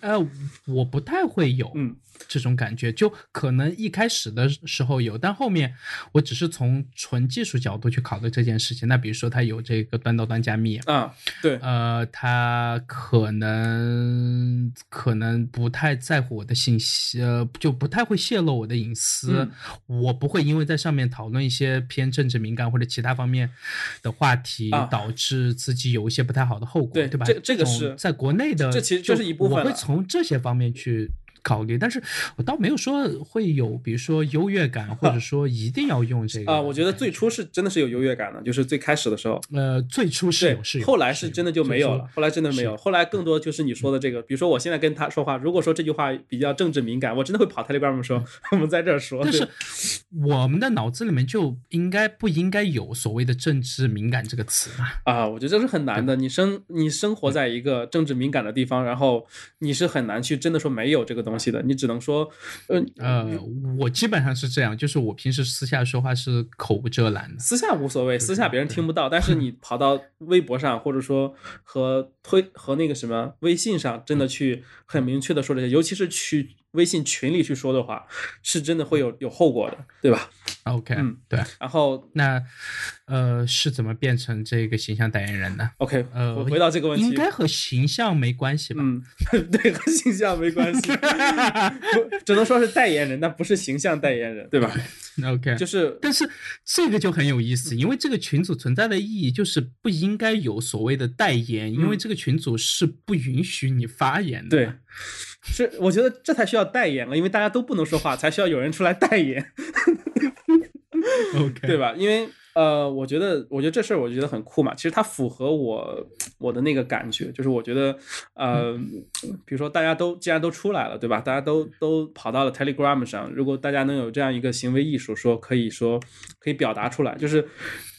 呃，我不太会有，嗯这种感觉，就可能一开始的时候有，但后面我只是从纯技术角度去考虑这件事情。那比如说，它有这个端到端加密，啊，对，呃，它可能可能不太在乎我的信息，呃，就不太会泄露我的隐私。嗯我不会因为在上面讨论一些偏政治敏感或者其他方面的话题，啊导致自己有一些不太好的后果，对对吧？这这个是在国内的，这其实就是一部分我会从从这些方面去考虑，但是我倒没有说会有，比如说优越感，或者说一定要用这个 啊。我觉得最初是真的是有优越感的，就是最开始的时候，呃，最初是有，是有，后来是真的就没有了，后来真的没有，后来更多就是你说的这个，比如说我现在跟他说话，如果说这句话比较政治敏感，我真的会跑 Telegram 说，我们在这儿说。但是我们的脑子里面就应该不应该有所谓的政治敏感这个词嘛？啊，我觉得这是很难的。你生你生活在一个政治敏感的地方，然后你是很难去真的说没有这个东西。的，你只能说，嗯呃，我基本上是这样，就是我平时私下说话是口无遮拦的，私下无所谓，私下别人听不到，但是你跑到微博上，或者说和推和那个什么微信上，真的去很明确的说这些，尤其是去。微信群里去说的话，是真的会有有后果的，对吧？OK，嗯，对。然后那呃，是怎么变成这个形象代言人的？OK，呃，回到这个问题，应该和形象没关系吧？嗯，对，和形象没关系，只能说是代言人，但不是形象代言人，对吧？OK，就是，但是这个就很有意思，因为这个群组存在的意义就是不应该有所谓的代言，因为这个群组是不允许你发言的。对。是，我觉得这才需要代言了，因为大家都不能说话，才需要有人出来代言，OK，对吧？因为呃，我觉得，我觉得这事儿我觉得很酷嘛。其实它符合我我的那个感觉，就是我觉得，呃，比如说大家都既然都出来了，对吧？大家都都跑到了 Telegram 上，如果大家能有这样一个行为艺术，说可以说可以表达出来，就是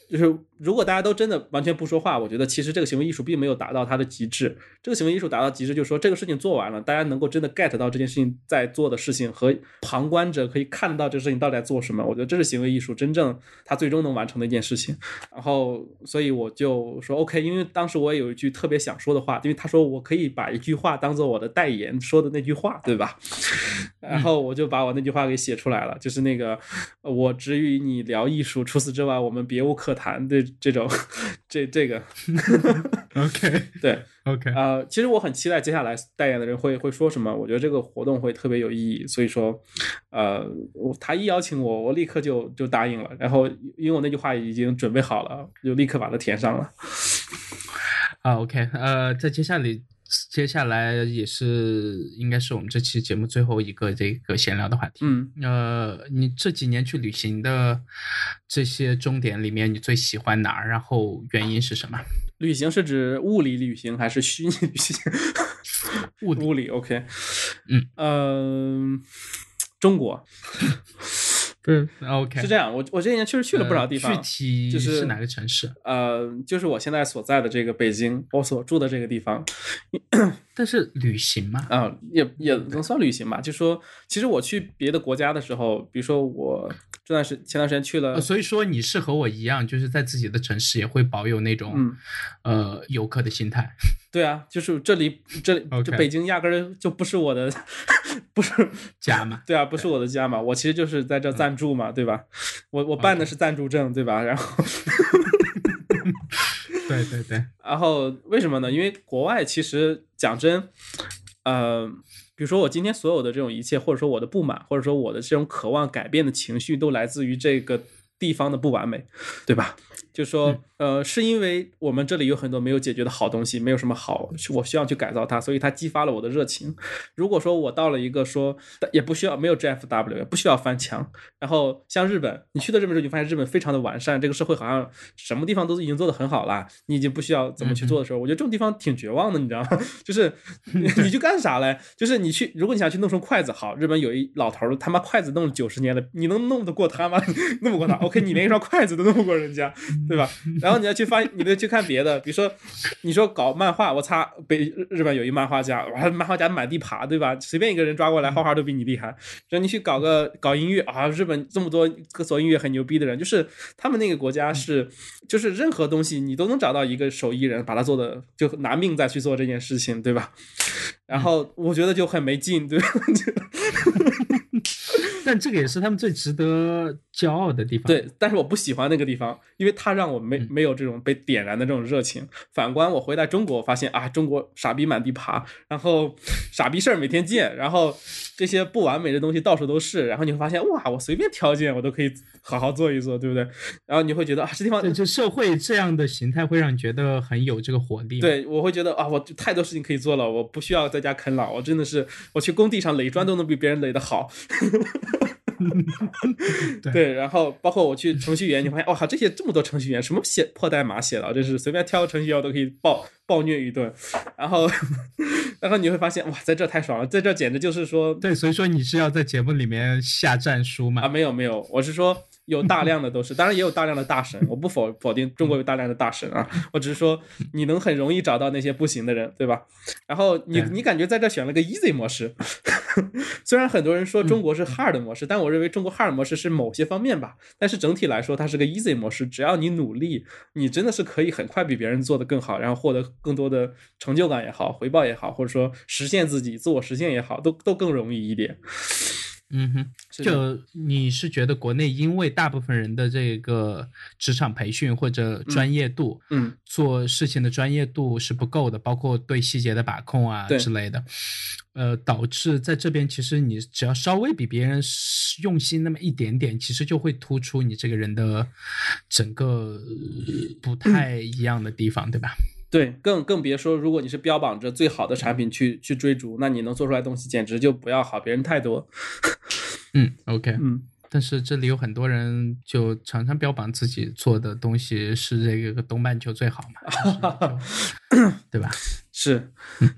就是。如果大家都真的完全不说话，我觉得其实这个行为艺术并没有达到它的极致。这个行为艺术达到极致，就是说这个事情做完了，大家能够真的 get 到这件事情在做的事情，和旁观者可以看到这个事情到底在做什么。我觉得这是行为艺术真正它最终能完成的一件事情。然后，所以我就说 OK，因为当时我也有一句特别想说的话，因为他说我可以把一句话当做我的代言说的那句话，对吧？然后我就把我那句话给写出来了，就是那个我只与你聊艺术，除此之外我们别无可谈。的。这种，这这个，OK，对，OK，啊，其实我很期待接下来代言的人会会说什么，我觉得这个活动会特别有意义，所以说，呃，他一邀请我，我立刻就就答应了，然后因为我那句话已经准备好了，就立刻把它填上了。啊，OK，呃，在接下来。接下来也是应该是我们这期节目最后一个这个闲聊的话题。嗯，呃，你这几年去旅行的这些终点里面，你最喜欢哪儿？然后原因是什么？旅行是指物理旅行还是虚拟旅行？物物理，OK。嗯，呃，中国。嗯，OK，是这样。我我这一年确实去了不少地方，具体就是哪个城市？呃，就是我现在所在的这个北京，我所住的这个地方。但是旅行嘛，啊，也也能算旅行吧。就说，其实我去别的国家的时候，比如说我这段时前段时间去了，所以说你是和我一样，就是在自己的城市也会保有那种呃游客的心态。对啊，就是这里这里就北京压根儿就不是我的，不是家嘛。对啊，不是我的家嘛。我其实就是在这暂住嘛，对吧？我我办的是暂住证，对吧？然后。对对对，然后为什么呢？因为国外其实讲真，呃，比如说我今天所有的这种一切，或者说我的不满，或者说我的这种渴望改变的情绪，都来自于这个地方的不完美，对吧？就说，呃，是因为我们这里有很多没有解决的好东西，没有什么好，我需要去改造它，所以它激发了我的热情。如果说我到了一个说也不需要没有 GFW，也不需要翻墙，然后像日本，你去到日本之后，你发现日本非常的完善，这个社会好像什么地方都已经做得很好了，你已经不需要怎么去做的时候，我觉得这种地方挺绝望的，你知道吗？就是你去干啥嘞？就是你去，如果你想去弄双筷子，好，日本有一老头儿，他妈筷子弄了九十年了，你能弄得过他吗？弄不过他。OK，你连一双筷子都弄不过人家。对吧？然后你要去发，你得去看别的，比如说，你说搞漫画，我擦，北日本有一漫画家，哇，漫画家满地爬，对吧？随便一个人抓过来画画都比你厉害。然后你去搞个搞音乐啊，日本这么多歌手音乐很牛逼的人，就是他们那个国家是，就是任何东西你都能找到一个手艺人，把他做的就拿命再去做这件事情，对吧？然后我觉得就很没劲，对吧？但这个也是他们最值得骄傲的地方。对，但是我不喜欢那个地方，因为它让我没没有这种被点燃的这种热情。反观我回来中国，我发现啊，中国傻逼满地爬，然后傻逼事儿每天见，然后这些不完美的东西到处都是，然后你会发现哇，我随便挑件我都可以好好做一做，对不对？然后你会觉得啊，这地方就社会这样的形态会让你觉得很有这个活力。对，我会觉得啊，我太多事情可以做了，我不需要在家啃老，我真的是我去工地上垒砖都能比别人垒得好。对，然后包括我去程序员，你发现哇靠，这些这么多程序员，什么写破代码写的，真是随便挑个程序员我都可以暴暴虐一顿。然后，然后你会发现哇，在这太爽了，在这简直就是说，对，所以说你是要在节目里面下战书吗？啊，没有没有，我是说。有大量的都是，当然也有大量的大神，我不否否定中国有大量的大神啊，我只是说你能很容易找到那些不行的人，对吧？然后你你感觉在这选了个 easy 模式，虽然很多人说中国是 hard 模式，但我认为中国 hard 模式是某些方面吧，但是整体来说它是个 easy 模式，只要你努力，你真的是可以很快比别人做得更好，然后获得更多的成就感也好，回报也好，或者说实现自己自我实现也好，都都更容易一点。嗯哼，就你是觉得国内因为大部分人的这个职场培训或者专业度，嗯，做事情的专业度是不够的，包括对细节的把控啊之类的，呃，导致在这边其实你只要稍微比别人用心那么一点点，其实就会突出你这个人的整个不太一样的地方，对吧？对，更更别说，如果你是标榜着最好的产品去去追逐，那你能做出来东西简直就不要好别人太多。嗯，OK，嗯，但是这里有很多人就常常标榜自己做的东西是这个东半球最好嘛，对吧？是，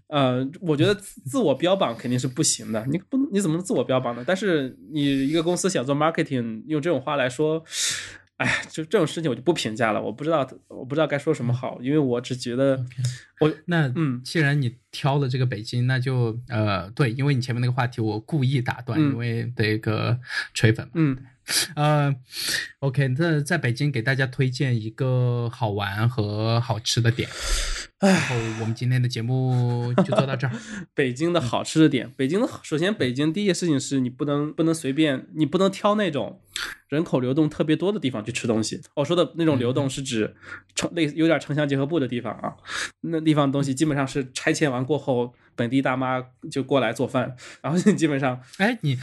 呃，我觉得自我标榜肯定是不行的，你不能你怎么能自我标榜呢？但是你一个公司想做 marketing，用这种话来说。哎，就这种事情我就不评价了，我不知道，我不知道该说什么好，因为我只觉得，我那嗯，既然你挑了这个北京，那就呃，对，因为你前面那个话题我故意打断，因为这个 锤粉嘛，嗯，呃，OK，那在北京给大家推荐一个好玩和好吃的点。然后我们今天的节目就做到这儿。北京的好吃的点，北京的首先，北京第一件事情是你不能不能随便，你不能挑那种人口流动特别多的地方去吃东西。我说的那种流动是指城类有点城乡结合部的地方啊，那地方东西基本上是拆迁完过后，本地大妈就过来做饭，然后基本上，哎，你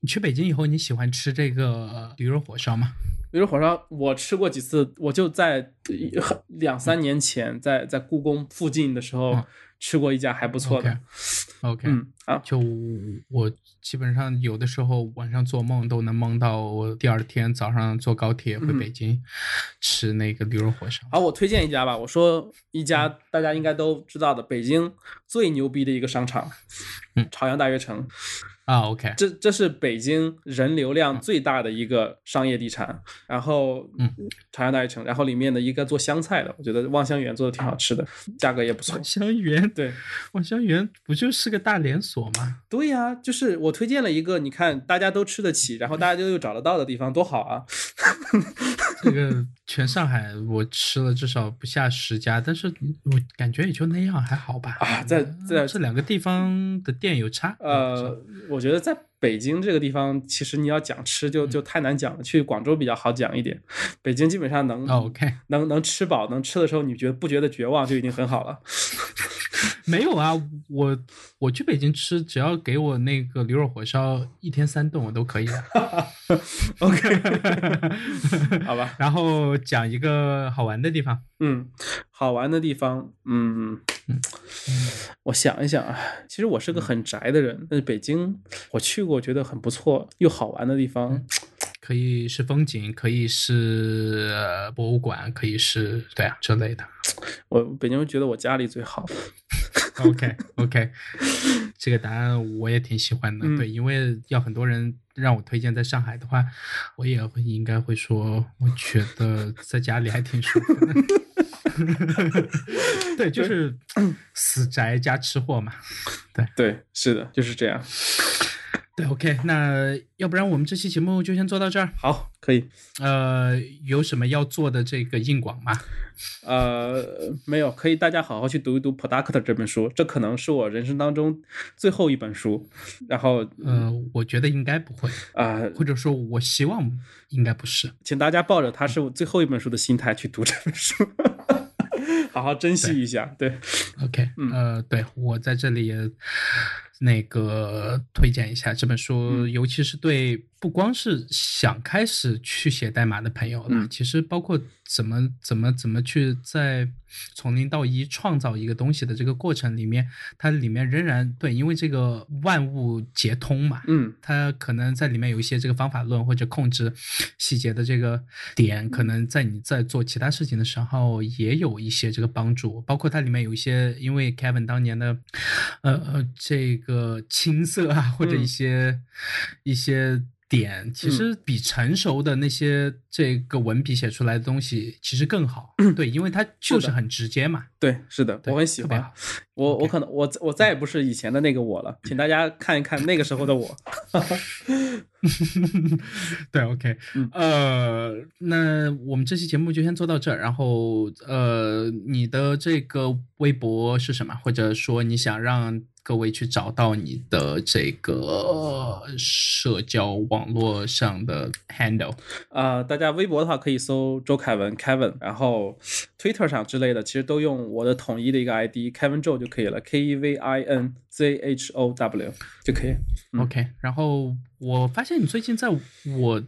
你去北京以后，你喜欢吃这个驴肉火烧吗？驴肉火烧我吃过几次，我就在两三年前在在故宫附近的时候吃过一家还不错的。OK，嗯啊，就我基本上有的时候晚上做梦都能梦到我第二天早上坐高铁回北京吃那个驴肉火烧。好，我推荐一家吧，我说一家大家应该都知道的北京最牛逼的一个商场，嗯，朝阳大悦城。啊，OK，这这是北京人流量最大的一个商业地产，然后，嗯，朝阳大悦城，然后里面的一个做湘菜的，我觉得望湘园做的挺好吃的，价格也不错。望香园，对，望湘园不就是个大连锁吗？对呀，就是我推荐了一个，你看大家都吃得起，然后大家都又找得到的地方，多好啊！这个全上海我吃了至少不下十家，但是我感觉也就那样，还好吧？啊，在在这两个地方的店有差，呃。我觉得在北京这个地方，其实你要讲吃就就太难讲了。去广州比较好讲一点，北京基本上能 OK 能能吃饱，能吃的时候你觉得不觉得绝望就已经很好了。没有啊，我我去北京吃，只要给我那个驴肉火烧，一天三顿我都可以。OK，好吧。然后讲一个好玩的地方。嗯，好玩的地方，嗯嗯，我想一想啊，其实我是个很宅的人，但是北京我去过，觉得很不错又好玩的地方，可以是风景，可以是博物馆，可以是对啊之类的。我北京觉得我家里最好。OK OK，这个答案我也挺喜欢的。对，因为要很多人让我推荐在上海的话，我也会应该会说，我觉得在家里还挺舒服的。对，就是死宅加吃货嘛。对对，是的，就是这样。对，OK，那要不然我们这期节目就先做到这儿。好，可以。呃，有什么要做的这个硬广吗？呃，没有，可以大家好好去读一读《Product》这本书，这可能是我人生当中最后一本书。然后，呃，我觉得应该不会啊，或者说，我希望应该不是。请大家抱着它是我最后一本书的心态去读这本书。好好珍惜一下，对，OK，呃，对我在这里也那个推荐一下这本书，尤其是对。不光是想开始去写代码的朋友了，其实包括怎么怎么怎么去在从零到一创造一个东西的这个过程里面，它里面仍然对，因为这个万物皆通嘛，嗯，它可能在里面有一些这个方法论或者控制细节的这个点，可能在你在做其他事情的时候也有一些这个帮助，包括它里面有一些，因为 Kevin 当年的呃呃这个青涩啊，或者一些一些。点其实比成熟的那些这个文笔写出来的东西其实更好，对，因为它就是很直接嘛。对，是的，我很喜欢。我我可能我我再也不是以前的那个我了，请大家看一看那个时候的我。对，OK，呃，那我们这期节目就先做到这儿。然后，呃，你的这个微博是什么？或者说你想让？各位去找到你的这个社交网络上的 handle 啊，大家微博的话可以搜周凯文 Kevin，然后 Twitter 上之类的其实都用我的统一的一个 ID Kevin Zhou 就可以了，K E V I N Z H O W 就可以。OK，然后我发现你最近在我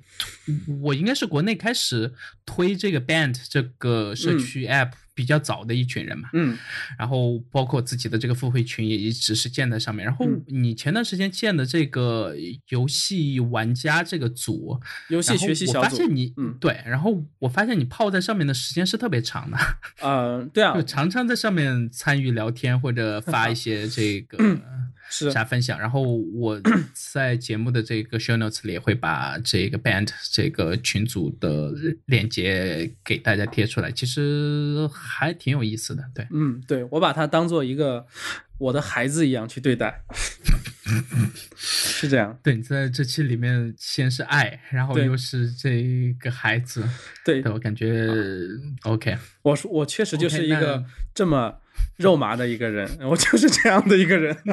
我应该是国内开始推这个 Band 这个社区 App。比较早的一群人嘛，嗯，然后包括自己的这个付费群也一直是建在上面。然后你前段时间建的这个游戏玩家这个组，游戏学习小组，我发现你，嗯，对，然后我发现你泡在上面的时间是特别长的，嗯，对啊，就常常在上面参与聊天或者发一些这个。是啥分享？然后我 在节目的这个 show notes 里也会把这个 band 这个群组的链接给大家贴出来，其实还挺有意思的。对，嗯，对我把它当做一个我的孩子一样去对待，是这样。对你，在这期里面先是爱，然后又是这个孩子，对我感觉 OK。我说我确实就是一个这么。肉麻的一个人，我就是这样的一个人。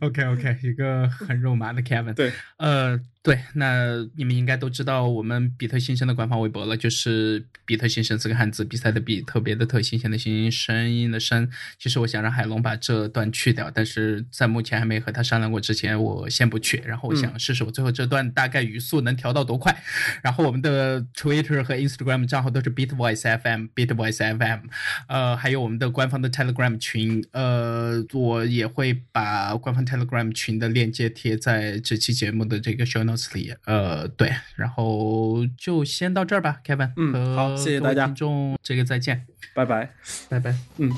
OK OK，一个很肉麻的 Kevin。对，呃。对，那你们应该都知道我们比特新生的官方微博了，就是比特新生四个汉字，比赛的比，特别的特，新鲜的新，声音的声。其实我想让海龙把这段去掉，但是在目前还没和他商量过之前，我先不去。然后我想试试我最后这段大概语速能调到多快。然后我们的 Twitter 和 Instagram 账号都是 BeatVoiceFM，BeatVoiceFM，。呃，还有我们的官方的 Telegram 群，呃，我也会把官方 Telegram 群的链接贴在这期节目的这个 show notes。里，呃，对，然后就先到这儿吧，Kevin。嗯，好，谢谢大家，听众，这个再见，拜拜，拜拜，嗯。